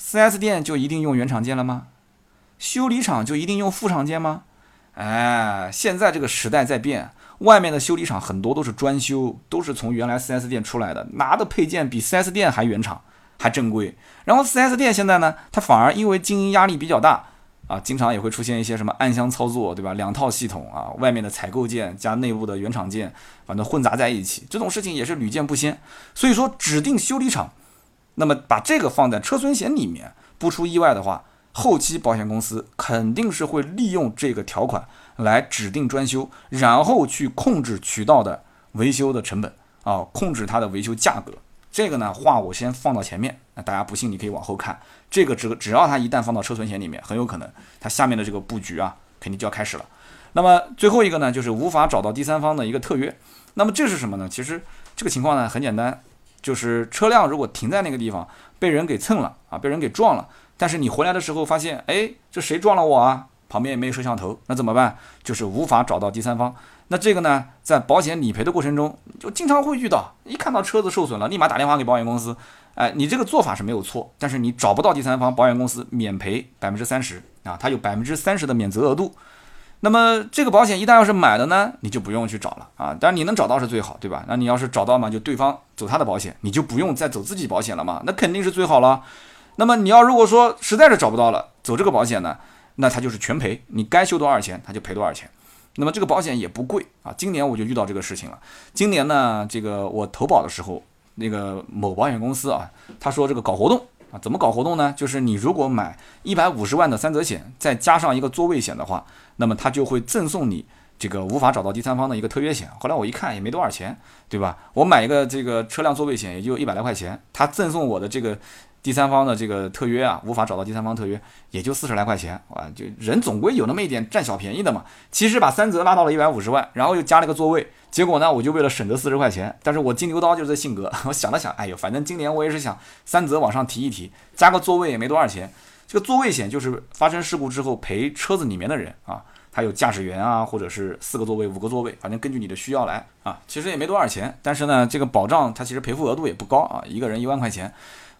，4S 店就一定用原厂件了吗？修理厂就一定用副厂件吗？哎，现在这个时代在变，外面的修理厂很多都是专修，都是从原来 4S 店出来的，拿的配件比 4S 店还原厂，还正规。然后 4S 店现在呢，它反而因为经营压力比较大。啊，经常也会出现一些什么暗箱操作，对吧？两套系统啊，外面的采购件加内部的原厂件，反正混杂在一起，这种事情也是屡见不鲜。所以说，指定修理厂，那么把这个放在车损险里面，不出意外的话，后期保险公司肯定是会利用这个条款来指定专修，然后去控制渠道的维修的成本啊，控制它的维修价格。这个呢，话我先放到前面，那大家不信你可以往后看。这个只只要它一旦放到车损险里面，很有可能它下面的这个布局啊，肯定就要开始了。那么最后一个呢，就是无法找到第三方的一个特约。那么这是什么呢？其实这个情况呢很简单，就是车辆如果停在那个地方被人给蹭了啊，被人给撞了，但是你回来的时候发现，哎，这谁撞了我啊？旁边也没有摄像头，那怎么办？就是无法找到第三方。那这个呢，在保险理赔的过程中，就经常会遇到，一看到车子受损了，立马打电话给保险公司，哎，你这个做法是没有错，但是你找不到第三方，保险公司免赔百分之三十啊，它有百分之三十的免责额度。那么这个保险一旦要是买了呢，你就不用去找了啊，当然你能找到是最好，对吧？那你要是找到嘛，就对方走他的保险，你就不用再走自己保险了嘛，那肯定是最好了。那么你要如果说实在是找不到了，走这个保险呢，那它就是全赔，你该修多少钱，他就赔多少钱。那么这个保险也不贵啊，今年我就遇到这个事情了。今年呢，这个我投保的时候，那个某保险公司啊，他说这个搞活动啊，怎么搞活动呢？就是你如果买一百五十万的三责险，再加上一个座位险的话，那么他就会赠送你这个无法找到第三方的一个特约险。后来我一看也没多少钱，对吧？我买一个这个车辆座位险也就一百来块钱，他赠送我的这个。第三方的这个特约啊，无法找到第三方特约，也就四十来块钱啊，就人总归有那么一点占小便宜的嘛。其实把三责拉到了一百五十万，然后又加了个座位，结果呢，我就为了省这四十块钱，但是我金牛刀就是这性格，[LAUGHS] 我想了想，哎呦，反正今年我也是想三责往上提一提，加个座位也没多少钱。这个座位险就是发生事故之后赔车子里面的人啊，还有驾驶员啊，或者是四个座位、五个座位，反正根据你的需要来啊。其实也没多少钱，但是呢，这个保障它其实赔付额度也不高啊，一个人一万块钱。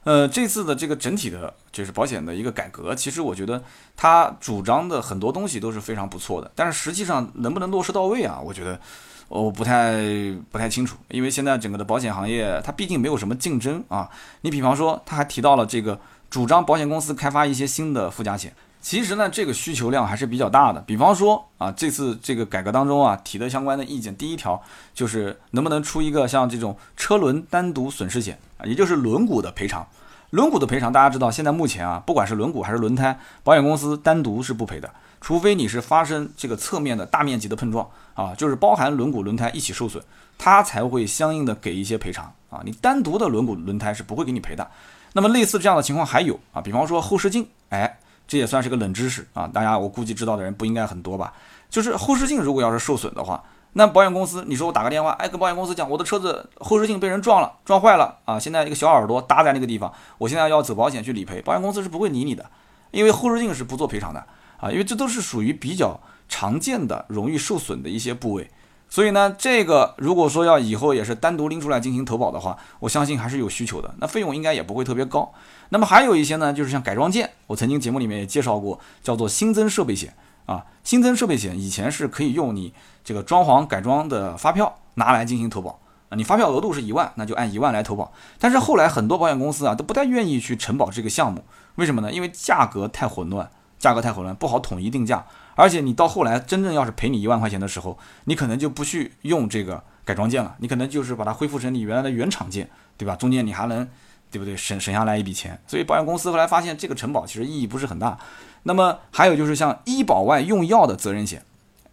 呃，这次的这个整体的，就是保险的一个改革，其实我觉得他主张的很多东西都是非常不错的，但是实际上能不能落实到位啊？我觉得我不太不太清楚，因为现在整个的保险行业它毕竟没有什么竞争啊。你比方说，他还提到了这个主张保险公司开发一些新的附加险。其实呢，这个需求量还是比较大的。比方说啊，这次这个改革当中啊，提的相关的意见，第一条就是能不能出一个像这种车轮单独损失险啊，也就是轮毂的赔偿。轮毂的赔偿，大家知道，现在目前啊，不管是轮毂还是轮胎，保险公司单独是不赔的，除非你是发生这个侧面的大面积的碰撞啊，就是包含轮毂、轮胎一起受损，它才会相应的给一些赔偿啊。你单独的轮毂、轮胎是不会给你赔的。那么类似这样的情况还有啊，比方说后视镜，哎。这也算是个冷知识啊！大家我估计知道的人不应该很多吧？就是后视镜如果要是受损的话，那保险公司，你说我打个电话，哎，跟保险公司讲，我的车子后视镜被人撞了，撞坏了啊！现在一个小耳朵搭在那个地方，我现在要走保险去理赔，保险公司是不会理你的，因为后视镜是不做赔偿的啊！因为这都是属于比较常见的、容易受损的一些部位。所以呢，这个如果说要以后也是单独拎出来进行投保的话，我相信还是有需求的。那费用应该也不会特别高。那么还有一些呢，就是像改装件，我曾经节目里面也介绍过，叫做新增设备险啊。新增设备险以前是可以用你这个装潢改装的发票拿来进行投保啊。你发票额度是一万，那就按一万来投保。但是后来很多保险公司啊都不太愿意去承保这个项目，为什么呢？因为价格太混乱，价格太混乱，不好统一定价。而且你到后来真正要是赔你一万块钱的时候，你可能就不去用这个改装件了，你可能就是把它恢复成你原来的原厂件，对吧？中间你还能，对不对？省省下来一笔钱。所以保险公司后来发现这个承保其实意义不是很大。那么还有就是像医保外用药的责任险，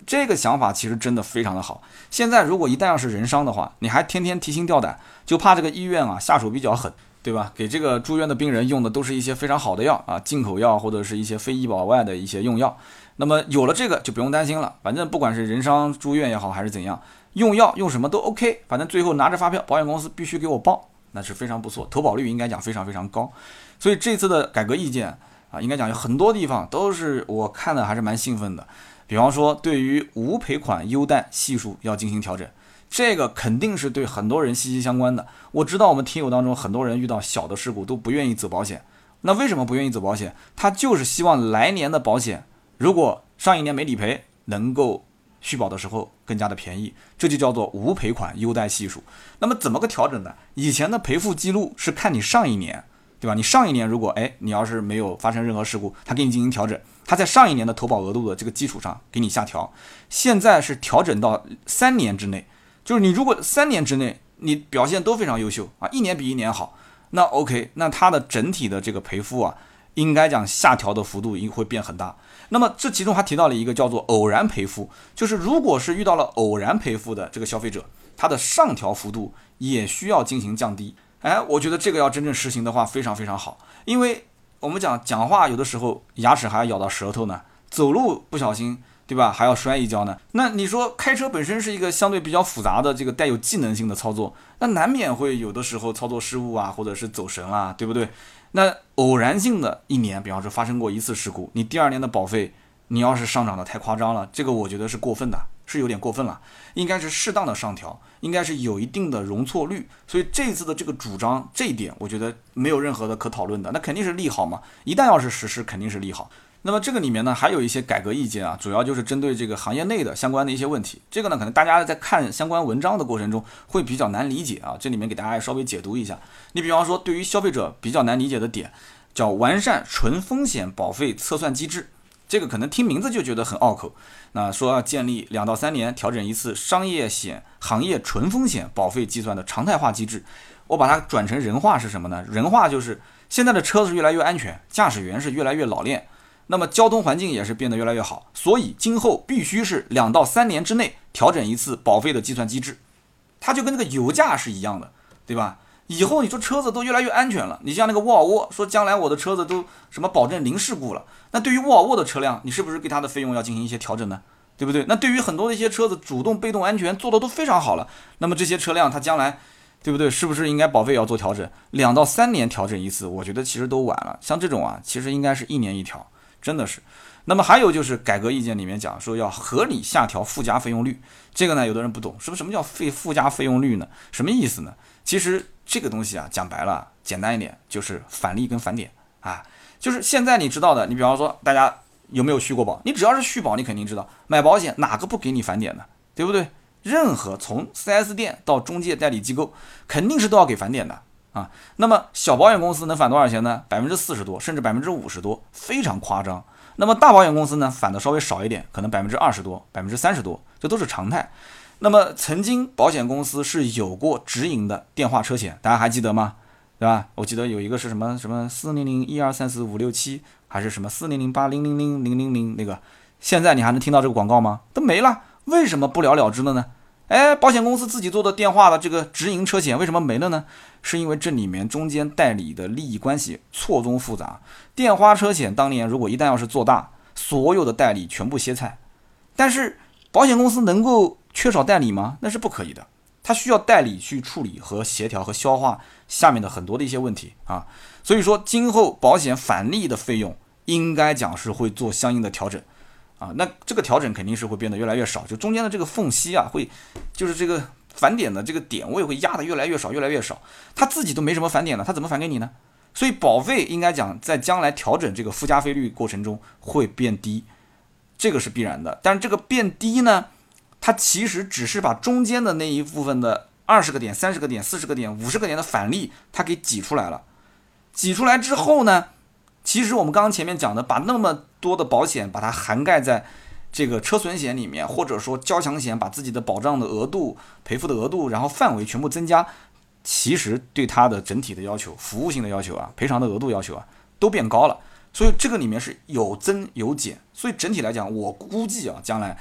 这个想法其实真的非常的好。现在如果一旦要是人伤的话，你还天天提心吊胆，就怕这个医院啊下手比较狠。对吧？给这个住院的病人用的都是一些非常好的药啊，进口药或者是一些非医保外的一些用药。那么有了这个就不用担心了，反正不管是人伤住院也好还是怎样，用药用什么都 OK，反正最后拿着发票，保险公司必须给我报，那是非常不错，投保率应该讲非常非常高。所以这次的改革意见啊，应该讲有很多地方都是我看的还是蛮兴奋的。比方说对于无赔款优待系数要进行调整。这个肯定是对很多人息息相关的。我知道我们听友当中很多人遇到小的事故都不愿意走保险，那为什么不愿意走保险？他就是希望来年的保险，如果上一年没理赔，能够续保的时候更加的便宜，这就叫做无赔款优待系数。那么怎么个调整呢？以前的赔付记录是看你上一年，对吧？你上一年如果哎你要是没有发生任何事故，他给你进行调整，他在上一年的投保额度的这个基础上给你下调。现在是调整到三年之内。就是你如果三年之内你表现都非常优秀啊，一年比一年好，那 OK，那它的整体的这个赔付啊，应该讲下调的幅度应会变很大。那么这其中还提到了一个叫做偶然赔付，就是如果是遇到了偶然赔付的这个消费者，他的上调幅度也需要进行降低。哎，我觉得这个要真正实行的话，非常非常好，因为我们讲讲话有的时候牙齿还要咬到舌头呢，走路不小心。对吧？还要摔一跤呢？那你说开车本身是一个相对比较复杂的这个带有技能性的操作，那难免会有的时候操作失误啊，或者是走神啊，对不对？那偶然性的一年，比方说发生过一次事故，你第二年的保费，你要是上涨的太夸张了，这个我觉得是过分的，是有点过分了，应该是适当的上调，应该是有一定的容错率。所以这次的这个主张，这一点我觉得没有任何的可讨论的，那肯定是利好嘛。一旦要是实施，肯定是利好。那么这个里面呢，还有一些改革意见啊，主要就是针对这个行业内的相关的一些问题。这个呢，可能大家在看相关文章的过程中会比较难理解啊。这里面给大家稍微解读一下。你比方说，对于消费者比较难理解的点，叫完善纯风险保费测算机制。这个可能听名字就觉得很拗口。那说要建立两到三年调整一次商业险行业纯风险保费计算的常态化机制。我把它转成人话是什么呢？人话就是现在的车子越来越安全，驾驶员是越来越老练。那么交通环境也是变得越来越好，所以今后必须是两到三年之内调整一次保费的计算机制，它就跟那个油价是一样的，对吧？以后你说车子都越来越安全了，你像那个沃尔沃说将来我的车子都什么保证零事故了，那对于沃尔沃的车辆，你是不是给它的费用要进行一些调整呢？对不对？那对于很多的一些车子主动被动安全做的都非常好了，那么这些车辆它将来，对不对？是不是应该保费要做调整？两到三年调整一次，我觉得其实都晚了。像这种啊，其实应该是一年一调。真的是，那么还有就是改革意见里面讲说要合理下调附加费用率，这个呢有的人不懂，什么什么叫费附加费用率呢？什么意思呢？其实这个东西啊，讲白了，简单一点就是返利跟返点啊。就是现在你知道的，你比方说大家有没有续过保？你只要是续保，你肯定知道买保险哪个不给你返点的，对不对？任何从 4S 店到中介代理机构，肯定是都要给返点的啊。那么小保险公司能返多少钱呢？百分之四十多，甚至百分之五十多，非常夸张。那么大保险公司呢，返的稍微少一点，可能百分之二十多，百分之三十多，这都是常态。那么曾经保险公司是有过直营的电话车险，大家还记得吗？对吧？我记得有一个是什么什么四零零一二三四五六七，还是什么四零零八零零零零零零那个？现在你还能听到这个广告吗？都没了，为什么不了了之了呢？哎，保险公司自己做的电话的这个直营车险为什么没了呢？是因为这里面中间代理的利益关系错综复杂。电话车险当年如果一旦要是做大，所有的代理全部歇菜。但是保险公司能够缺少代理吗？那是不可以的。它需要代理去处理和协调和消化下面的很多的一些问题啊，所以说今后保险返利的费用应该讲是会做相应的调整啊，那这个调整肯定是会变得越来越少，就中间的这个缝隙啊，会就是这个返点的这个点位会压得越来越少，越来越少，他自己都没什么返点了，他怎么返给你呢？所以保费应该讲在将来调整这个附加费率过程中会变低，这个是必然的，但是这个变低呢？它其实只是把中间的那一部分的二十个点、三十个点、四十个点、五十个点的返利，它给挤出来了。挤出来之后呢，其实我们刚刚前面讲的，把那么多的保险把它涵盖在这个车损险里面，或者说交强险，把自己的保障的额度、赔付的额度，然后范围全部增加，其实对它的整体的要求、服务性的要求啊、赔偿的额度要求啊，都变高了。所以这个里面是有增有减。所以整体来讲，我估计啊，将来。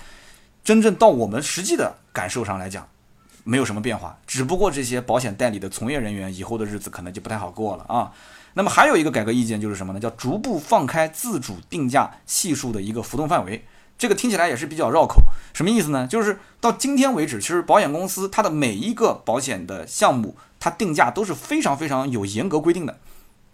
真正到我们实际的感受上来讲，没有什么变化，只不过这些保险代理的从业人员以后的日子可能就不太好过了啊。那么还有一个改革意见就是什么呢？叫逐步放开自主定价系数的一个浮动范围。这个听起来也是比较绕口，什么意思呢？就是到今天为止，其实保险公司它的每一个保险的项目，它定价都是非常非常有严格规定的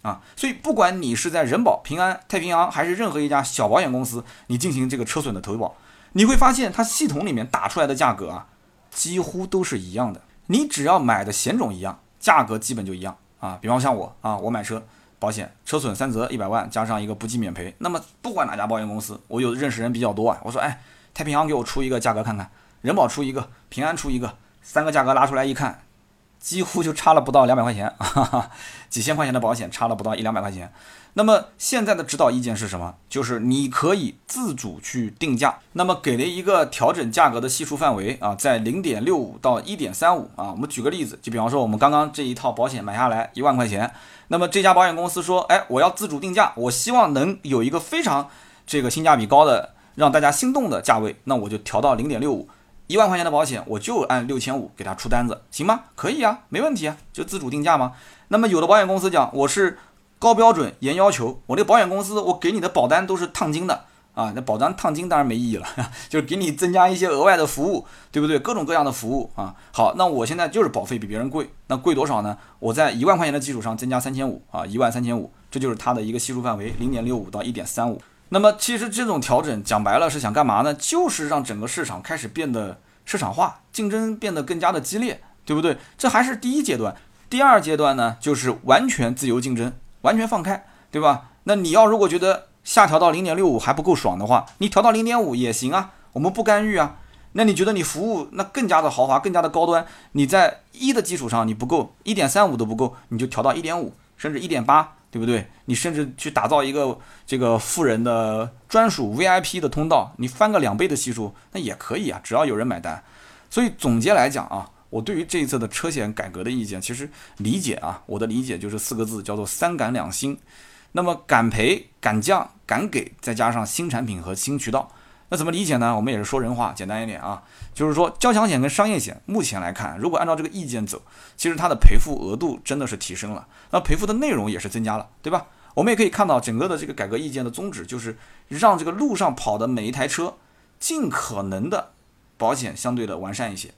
啊。所以不管你是在人保、平安、太平洋，还是任何一家小保险公司，你进行这个车损的投保。你会发现，它系统里面打出来的价格啊，几乎都是一样的。你只要买的险种一样，价格基本就一样啊。比方像我啊，我买车保险，车损三责一百万，加上一个不计免赔。那么不管哪家保险公司，我有认识人比较多啊，我说，哎，太平洋给我出一个价格看看，人保出一个，平安出一个，三个价格拉出来一看，几乎就差了不到两百块钱，哈哈，几千块钱的保险差了不到一两百块钱。那么现在的指导意见是什么？就是你可以自主去定价。那么给了一个调整价格的系数范围啊，在零点六五到一点三五啊。我们举个例子，就比方说我们刚刚这一套保险买下来一万块钱，那么这家保险公司说，哎，我要自主定价，我希望能有一个非常这个性价比高的，让大家心动的价位，那我就调到零点六五，一万块钱的保险我就按六千五给他出单子，行吗？可以啊，没问题啊，就自主定价吗？那么有的保险公司讲我是。高标准严要求，我这保险公司，我给你的保单都是烫金的啊，那保单烫金当然没意义了，[LAUGHS] 就是给你增加一些额外的服务，对不对？各种各样的服务啊。好，那我现在就是保费比别人贵，那贵多少呢？我在一万块钱的基础上增加三千五啊，一万三千五，这就是它的一个系数范围，零点六五到一点三五。那么其实这种调整讲白了是想干嘛呢？就是让整个市场开始变得市场化，竞争变得更加的激烈，对不对？这还是第一阶段，第二阶段呢，就是完全自由竞争。完全放开，对吧？那你要如果觉得下调到零点六五还不够爽的话，你调到零点五也行啊，我们不干预啊。那你觉得你服务那更加的豪华，更加的高端，你在一的基础上你不够，一点三五都不够，你就调到一点五，甚至一点八，对不对？你甚至去打造一个这个富人的专属 VIP 的通道，你翻个两倍的系数，那也可以啊，只要有人买单。所以总结来讲啊。我对于这一次的车险改革的意见，其实理解啊，我的理解就是四个字，叫做三敢两新。那么敢赔、敢降、敢给，再加上新产品和新渠道，那怎么理解呢？我们也是说人话，简单一点啊，就是说交强险跟商业险，目前来看，如果按照这个意见走，其实它的赔付额度真的是提升了，那赔付的内容也是增加了，对吧？我们也可以看到整个的这个改革意见的宗旨，就是让这个路上跑的每一台车，尽可能的保险相对的完善一些。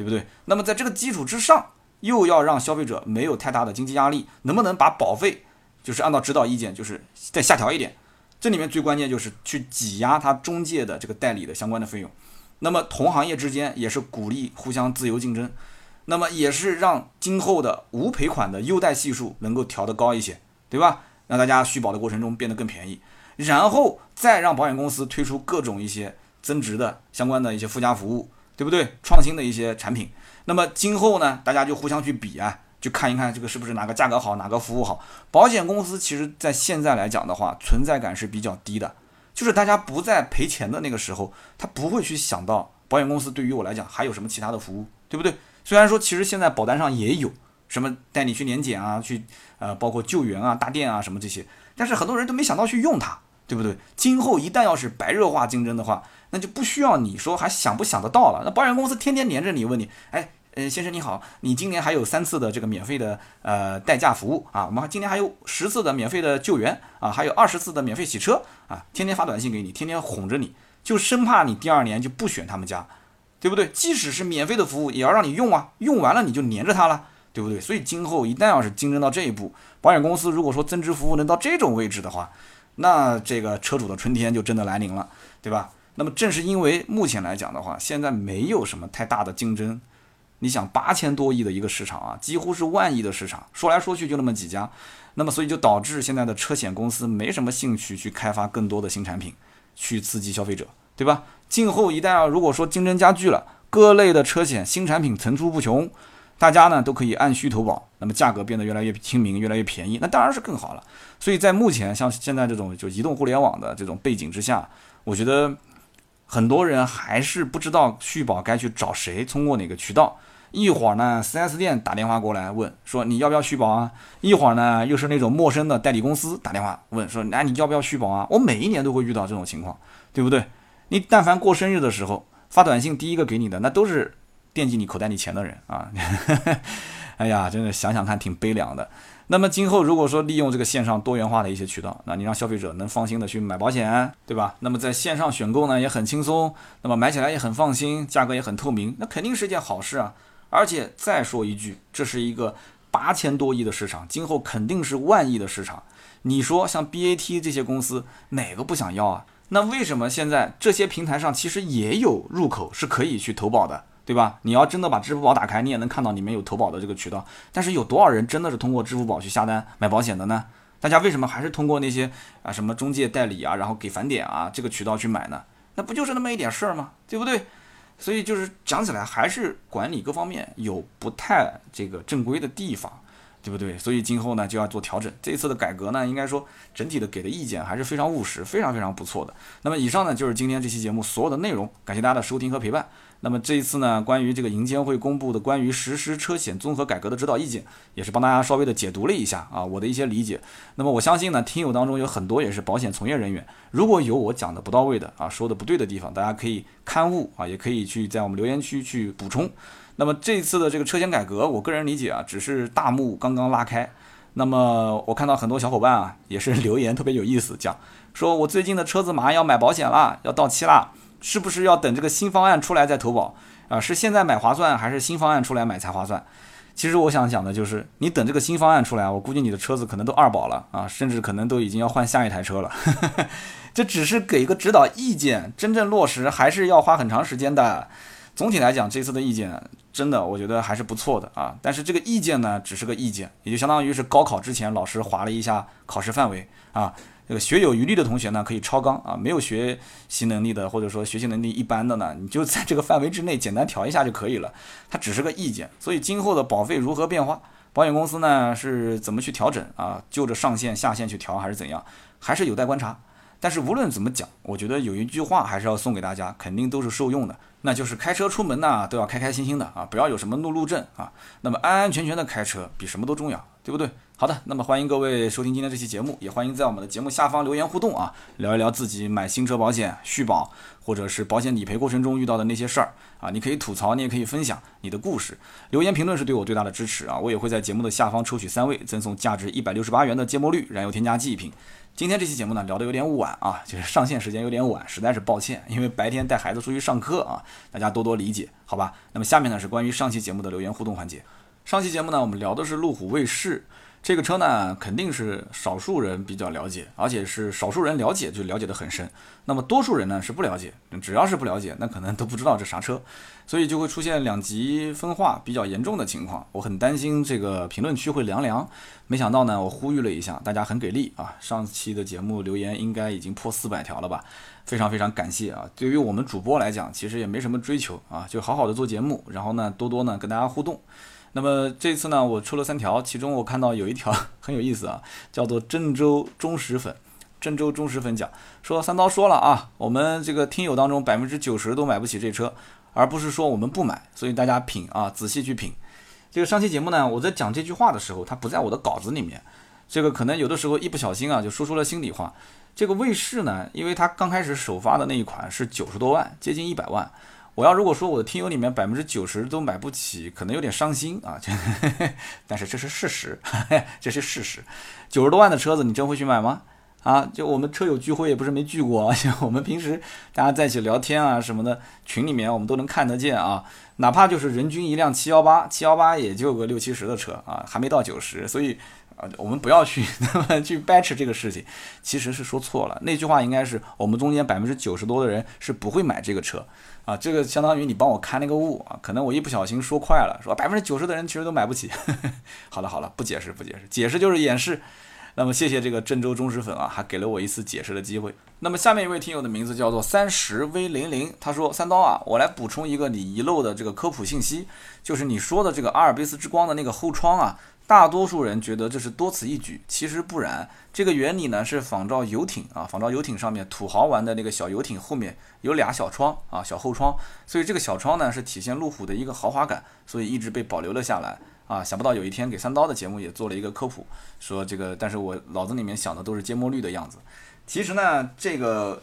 对不对？那么在这个基础之上，又要让消费者没有太大的经济压力，能不能把保费，就是按照指导意见，就是再下调一点？这里面最关键就是去挤压它中介的这个代理的相关的费用。那么同行业之间也是鼓励互相自由竞争。那么也是让今后的无赔款的优待系数能够调得高一些，对吧？让大家续保的过程中变得更便宜，然后再让保险公司推出各种一些增值的相关的一些附加服务，对不对？创新的一些产品。那么今后呢，大家就互相去比啊，就看一看这个是不是哪个价格好，哪个服务好。保险公司其实在现在来讲的话，存在感是比较低的。就是大家不在赔钱的那个时候，他不会去想到保险公司对于我来讲还有什么其他的服务，对不对？虽然说其实现在保单上也有什么带你去年检啊，去呃包括救援啊、大店啊什么这些，但是很多人都没想到去用它，对不对？今后一旦要是白热化竞争的话，那就不需要你说还想不想得到了。那保险公司天天黏着你，问你，哎。呃，先生你好，你今年还有三次的这个免费的呃代驾服务啊，我们今年还有十次的免费的救援啊，还有二十次的免费洗车啊，天天发短信给你，天天哄着你，就生怕你第二年就不选他们家，对不对？即使是免费的服务，也要让你用啊，用完了你就黏着他了，对不对？所以今后一旦要是竞争到这一步，保险公司如果说增值服务能到这种位置的话，那这个车主的春天就真的来临了，对吧？那么正是因为目前来讲的话，现在没有什么太大的竞争。你想八千多亿的一个市场啊，几乎是万亿的市场，说来说去就那么几家，那么所以就导致现在的车险公司没什么兴趣去开发更多的新产品，去刺激消费者，对吧？今后一旦啊，如果说竞争加剧了，各类的车险新产品层出不穷，大家呢都可以按需投保，那么价格变得越来越亲民，越来越便宜，那当然是更好了。所以在目前像现在这种就移动互联网的这种背景之下，我觉得很多人还是不知道续保该去找谁，通过哪个渠道。一会儿呢，4S 店打电话过来问说你要不要续保啊？一会儿呢，又是那种陌生的代理公司打电话问说，哎，你要不要续保啊？我每一年都会遇到这种情况，对不对？你但凡过生日的时候发短信，第一个给你的那都是惦记你口袋里钱的人啊！[LAUGHS] 哎呀，真的想想看挺悲凉的。那么今后如果说利用这个线上多元化的一些渠道，那你让消费者能放心的去买保险，对吧？那么在线上选购呢也很轻松，那么买起来也很放心，价格也很透明，那肯定是件好事啊。而且再说一句，这是一个八千多亿的市场，今后肯定是万亿的市场。你说像 BAT 这些公司哪个不想要啊？那为什么现在这些平台上其实也有入口是可以去投保的，对吧？你要真的把支付宝打开，你也能看到里面有投保的这个渠道。但是有多少人真的是通过支付宝去下单买保险的呢？大家为什么还是通过那些啊什么中介代理啊，然后给返点啊这个渠道去买呢？那不就是那么一点事儿吗？对不对？所以就是讲起来，还是管理各方面有不太这个正规的地方。对不对？所以今后呢就要做调整。这一次的改革呢，应该说整体的给的意见还是非常务实，非常非常不错的。那么以上呢就是今天这期节目所有的内容，感谢大家的收听和陪伴。那么这一次呢，关于这个银监会公布的关于实施车险综合改革的指导意见，也是帮大家稍微的解读了一下啊，我的一些理解。那么我相信呢，听友当中有很多也是保险从业人员，如果有我讲的不到位的啊，说的不对的地方，大家可以刊物啊，也可以去在我们留言区去补充。那么这次的这个车险改革，我个人理解啊，只是大幕刚刚拉开。那么我看到很多小伙伴啊，也是 [LAUGHS] 留言特别有意思，讲说我最近的车子马上要买保险了，要到期了，是不是要等这个新方案出来再投保啊？是现在买划算，还是新方案出来买才划算？其实我想讲的就是，你等这个新方案出来，我估计你的车子可能都二保了啊，甚至可能都已经要换下一台车了。[LAUGHS] 这只是给一个指导意见，真正落实还是要花很长时间的。总体来讲，这次的意见真的我觉得还是不错的啊。但是这个意见呢，只是个意见，也就相当于是高考之前老师划了一下考试范围啊。这个学有余力的同学呢，可以超纲啊；没有学习能力的，或者说学习能力一般的呢，你就在这个范围之内简单调一下就可以了。它只是个意见，所以今后的保费如何变化，保险公司呢是怎么去调整啊？就着上限下限去调还是怎样，还是有待观察。但是无论怎么讲，我觉得有一句话还是要送给大家，肯定都是受用的，那就是开车出门呢都要开开心心的啊，不要有什么怒路症啊，那么安安全全的开车比什么都重要，对不对？好的，那么欢迎各位收听今天这期节目，也欢迎在我们的节目下方留言互动啊，聊一聊自己买新车保险续保或者是保险理赔过程中遇到的那些事儿啊，你可以吐槽，你也可以分享你的故事，留言评论是对我最大的支持啊，我也会在节目的下方抽取三位，赠送价值一百六十八元的芥末绿燃油添加剂一瓶。今天这期节目呢聊得有点晚啊，就是上线时间有点晚，实在是抱歉，因为白天带孩子出去上课啊，大家多多理解，好吧？那么下面呢是关于上期节目的留言互动环节。上期节目呢我们聊的是路虎卫士，这个车呢，肯定是少数人比较了解，而且是少数人了解就了解得很深。那么多数人呢是不了解，只要是不了解，那可能都不知道这啥车，所以就会出现两极分化比较严重的情况。我很担心这个评论区会凉凉。没想到呢，我呼吁了一下，大家很给力啊！上期的节目留言应该已经破四百条了吧？非常非常感谢啊！对于我们主播来讲，其实也没什么追求啊，就好好的做节目，然后呢，多多呢跟大家互动。那么这次呢，我出了三条，其中我看到有一条很有意思啊，[LAUGHS] 叫做郑州忠实粉。郑州忠实粉讲说，三刀说了啊，我们这个听友当中百分之九十都买不起这车，而不是说我们不买，所以大家品啊，仔细去品。这个上期节目呢，我在讲这句话的时候，它不在我的稿子里面，这个可能有的时候一不小心啊，就说出了心里话。这个卫士呢，因为它刚开始首发的那一款是九十多万，接近一百万。我要如果说我的听友里面百分之九十都买不起，可能有点伤心啊。[LAUGHS] 但是这是事实，[LAUGHS] 这是事实。九十多万的车子，你真会去买吗？啊，就我们车友聚会也不是没聚过，[LAUGHS] 像我们平时大家在一起聊天啊什么的，群里面我们都能看得见啊。哪怕就是人均一辆七幺八，七幺八也就个六七十的车啊，还没到九十，所以。啊，我们不要去 [LAUGHS] 那么去掰扯这个事情，其实是说错了。那句话应该是我们中间百分之九十多的人是不会买这个车啊。这个相当于你帮我看那个雾啊，可能我一不小心说快了，说百分之九十的人其实都买不起。[LAUGHS] 好了好了，不解释不解释，解释就是掩饰。那么谢谢这个郑州忠实粉啊，还给了我一次解释的机会。那么下面一位听友的名字叫做三十 V 零零，他说三刀啊，我来补充一个你遗漏的这个科普信息，就是你说的这个阿尔卑斯之光的那个后窗啊。大多数人觉得这是多此一举，其实不然。这个原理呢是仿照游艇啊，仿照游艇上面土豪玩的那个小游艇后面有俩小窗啊，小后窗，所以这个小窗呢是体现路虎的一个豪华感，所以一直被保留了下来啊。想不到有一天给三刀的节目也做了一个科普，说这个，但是我脑子里面想的都是芥末绿的样子。其实呢，这个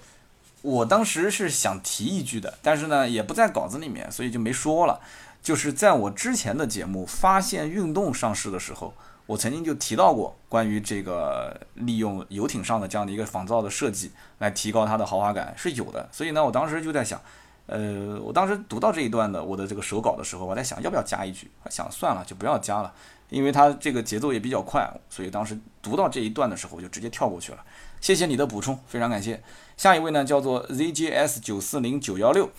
我当时是想提一句的，但是呢也不在稿子里面，所以就没说了。就是在我之前的节目《发现运动》上市的时候，我曾经就提到过关于这个利用游艇上的这样的一个仿造的设计来提高它的豪华感是有的。所以呢，我当时就在想，呃，我当时读到这一段的我的这个手稿的时候，我在想要不要加一句，想算了就不要加了，因为它这个节奏也比较快，所以当时读到这一段的时候我就直接跳过去了。谢谢你的补充，非常感谢。下一位呢叫做 ZJS 九四零九幺六，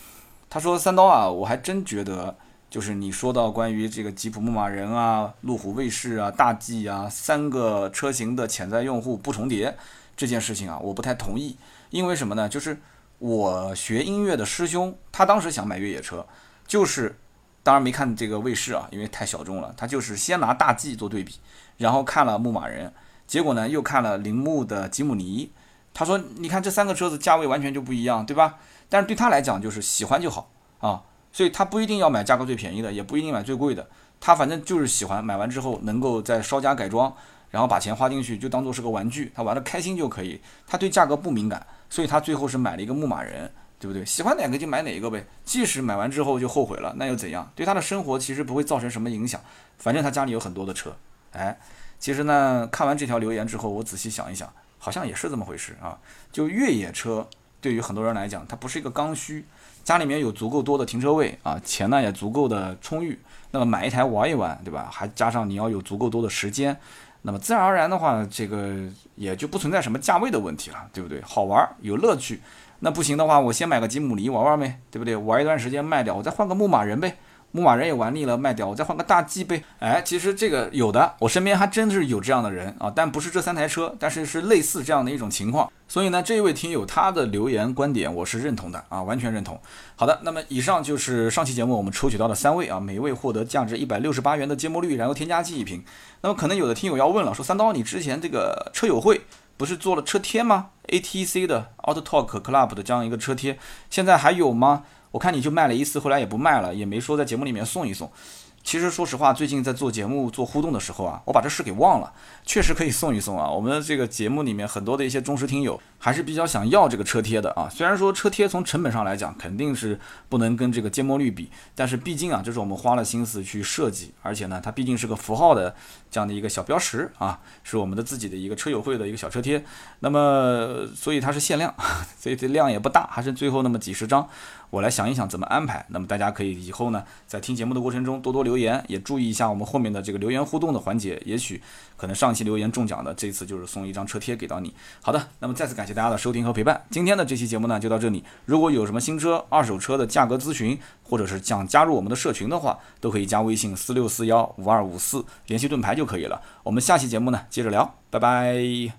他说三刀啊，我还真觉得。就是你说到关于这个吉普牧马人啊、路虎卫士啊、大 G 啊三个车型的潜在用户不重叠这件事情啊，我不太同意。因为什么呢？就是我学音乐的师兄，他当时想买越野车，就是当然没看这个卫士啊，因为太小众了。他就是先拿大 G 做对比，然后看了牧马人，结果呢又看了铃木的吉姆尼。他说：“你看这三个车子价位完全就不一样，对吧？但是对他来讲就是喜欢就好啊。”所以他不一定要买价格最便宜的，也不一定买最贵的，他反正就是喜欢买完之后能够再稍加改装，然后把钱花进去，就当做是个玩具，他玩的开心就可以。他对价格不敏感，所以他最后是买了一个牧马人，对不对？喜欢哪个就买哪个呗。即使买完之后就后悔了，那又怎样？对他的生活其实不会造成什么影响，反正他家里有很多的车。哎，其实呢，看完这条留言之后，我仔细想一想，好像也是这么回事啊。就越野车对于很多人来讲，它不是一个刚需。家里面有足够多的停车位啊，钱呢也足够的充裕，那么买一台玩一玩，对吧？还加上你要有足够多的时间，那么自然而然的话，这个也就不存在什么价位的问题了，对不对？好玩有乐趣，那不行的话，我先买个吉姆尼玩玩呗，对不对？玩一段时间卖掉，我再换个牧马人呗。牧马人也玩腻了，卖掉，我再换个大 G 呗。哎，其实这个有的，我身边还真是有这样的人啊，但不是这三台车，但是是类似这样的一种情况。所以呢，这一位听友他的留言观点我是认同的啊，完全认同。好的，那么以上就是上期节目我们抽取到的三位啊，每位获得价值一百六十八元的芥末绿燃油添加剂一瓶。那么可能有的听友要问了，说三刀，你之前这个车友会不是做了车贴吗？ATC 的 Auto Talk Club 的这样一个车贴，现在还有吗？我看你就卖了一次，后来也不卖了，也没说在节目里面送一送。其实说实话，最近在做节目做互动的时候啊，我把这事给忘了。确实可以送一送啊，我们这个节目里面很多的一些忠实听友还是比较想要这个车贴的啊。虽然说车贴从成本上来讲肯定是不能跟这个芥末绿比，但是毕竟啊，这是我们花了心思去设计，而且呢，它毕竟是个符号的这样的一个小标识啊，是我们的自己的一个车友会的一个小车贴。那么所以它是限量，[LAUGHS] 所以这量也不大，还是最后那么几十张。我来想一想怎么安排。那么大家可以以后呢，在听节目的过程中多多留言，也注意一下我们后面的这个留言互动的环节。也许可能上期留言中奖的，这次就是送一张车贴给到你。好的，那么再次感谢大家的收听和陪伴。今天的这期节目呢就到这里。如果有什么新车、二手车的价格咨询，或者是想加入我们的社群的话，都可以加微信四六四幺五二五四联系盾牌就可以了。我们下期节目呢接着聊，拜拜。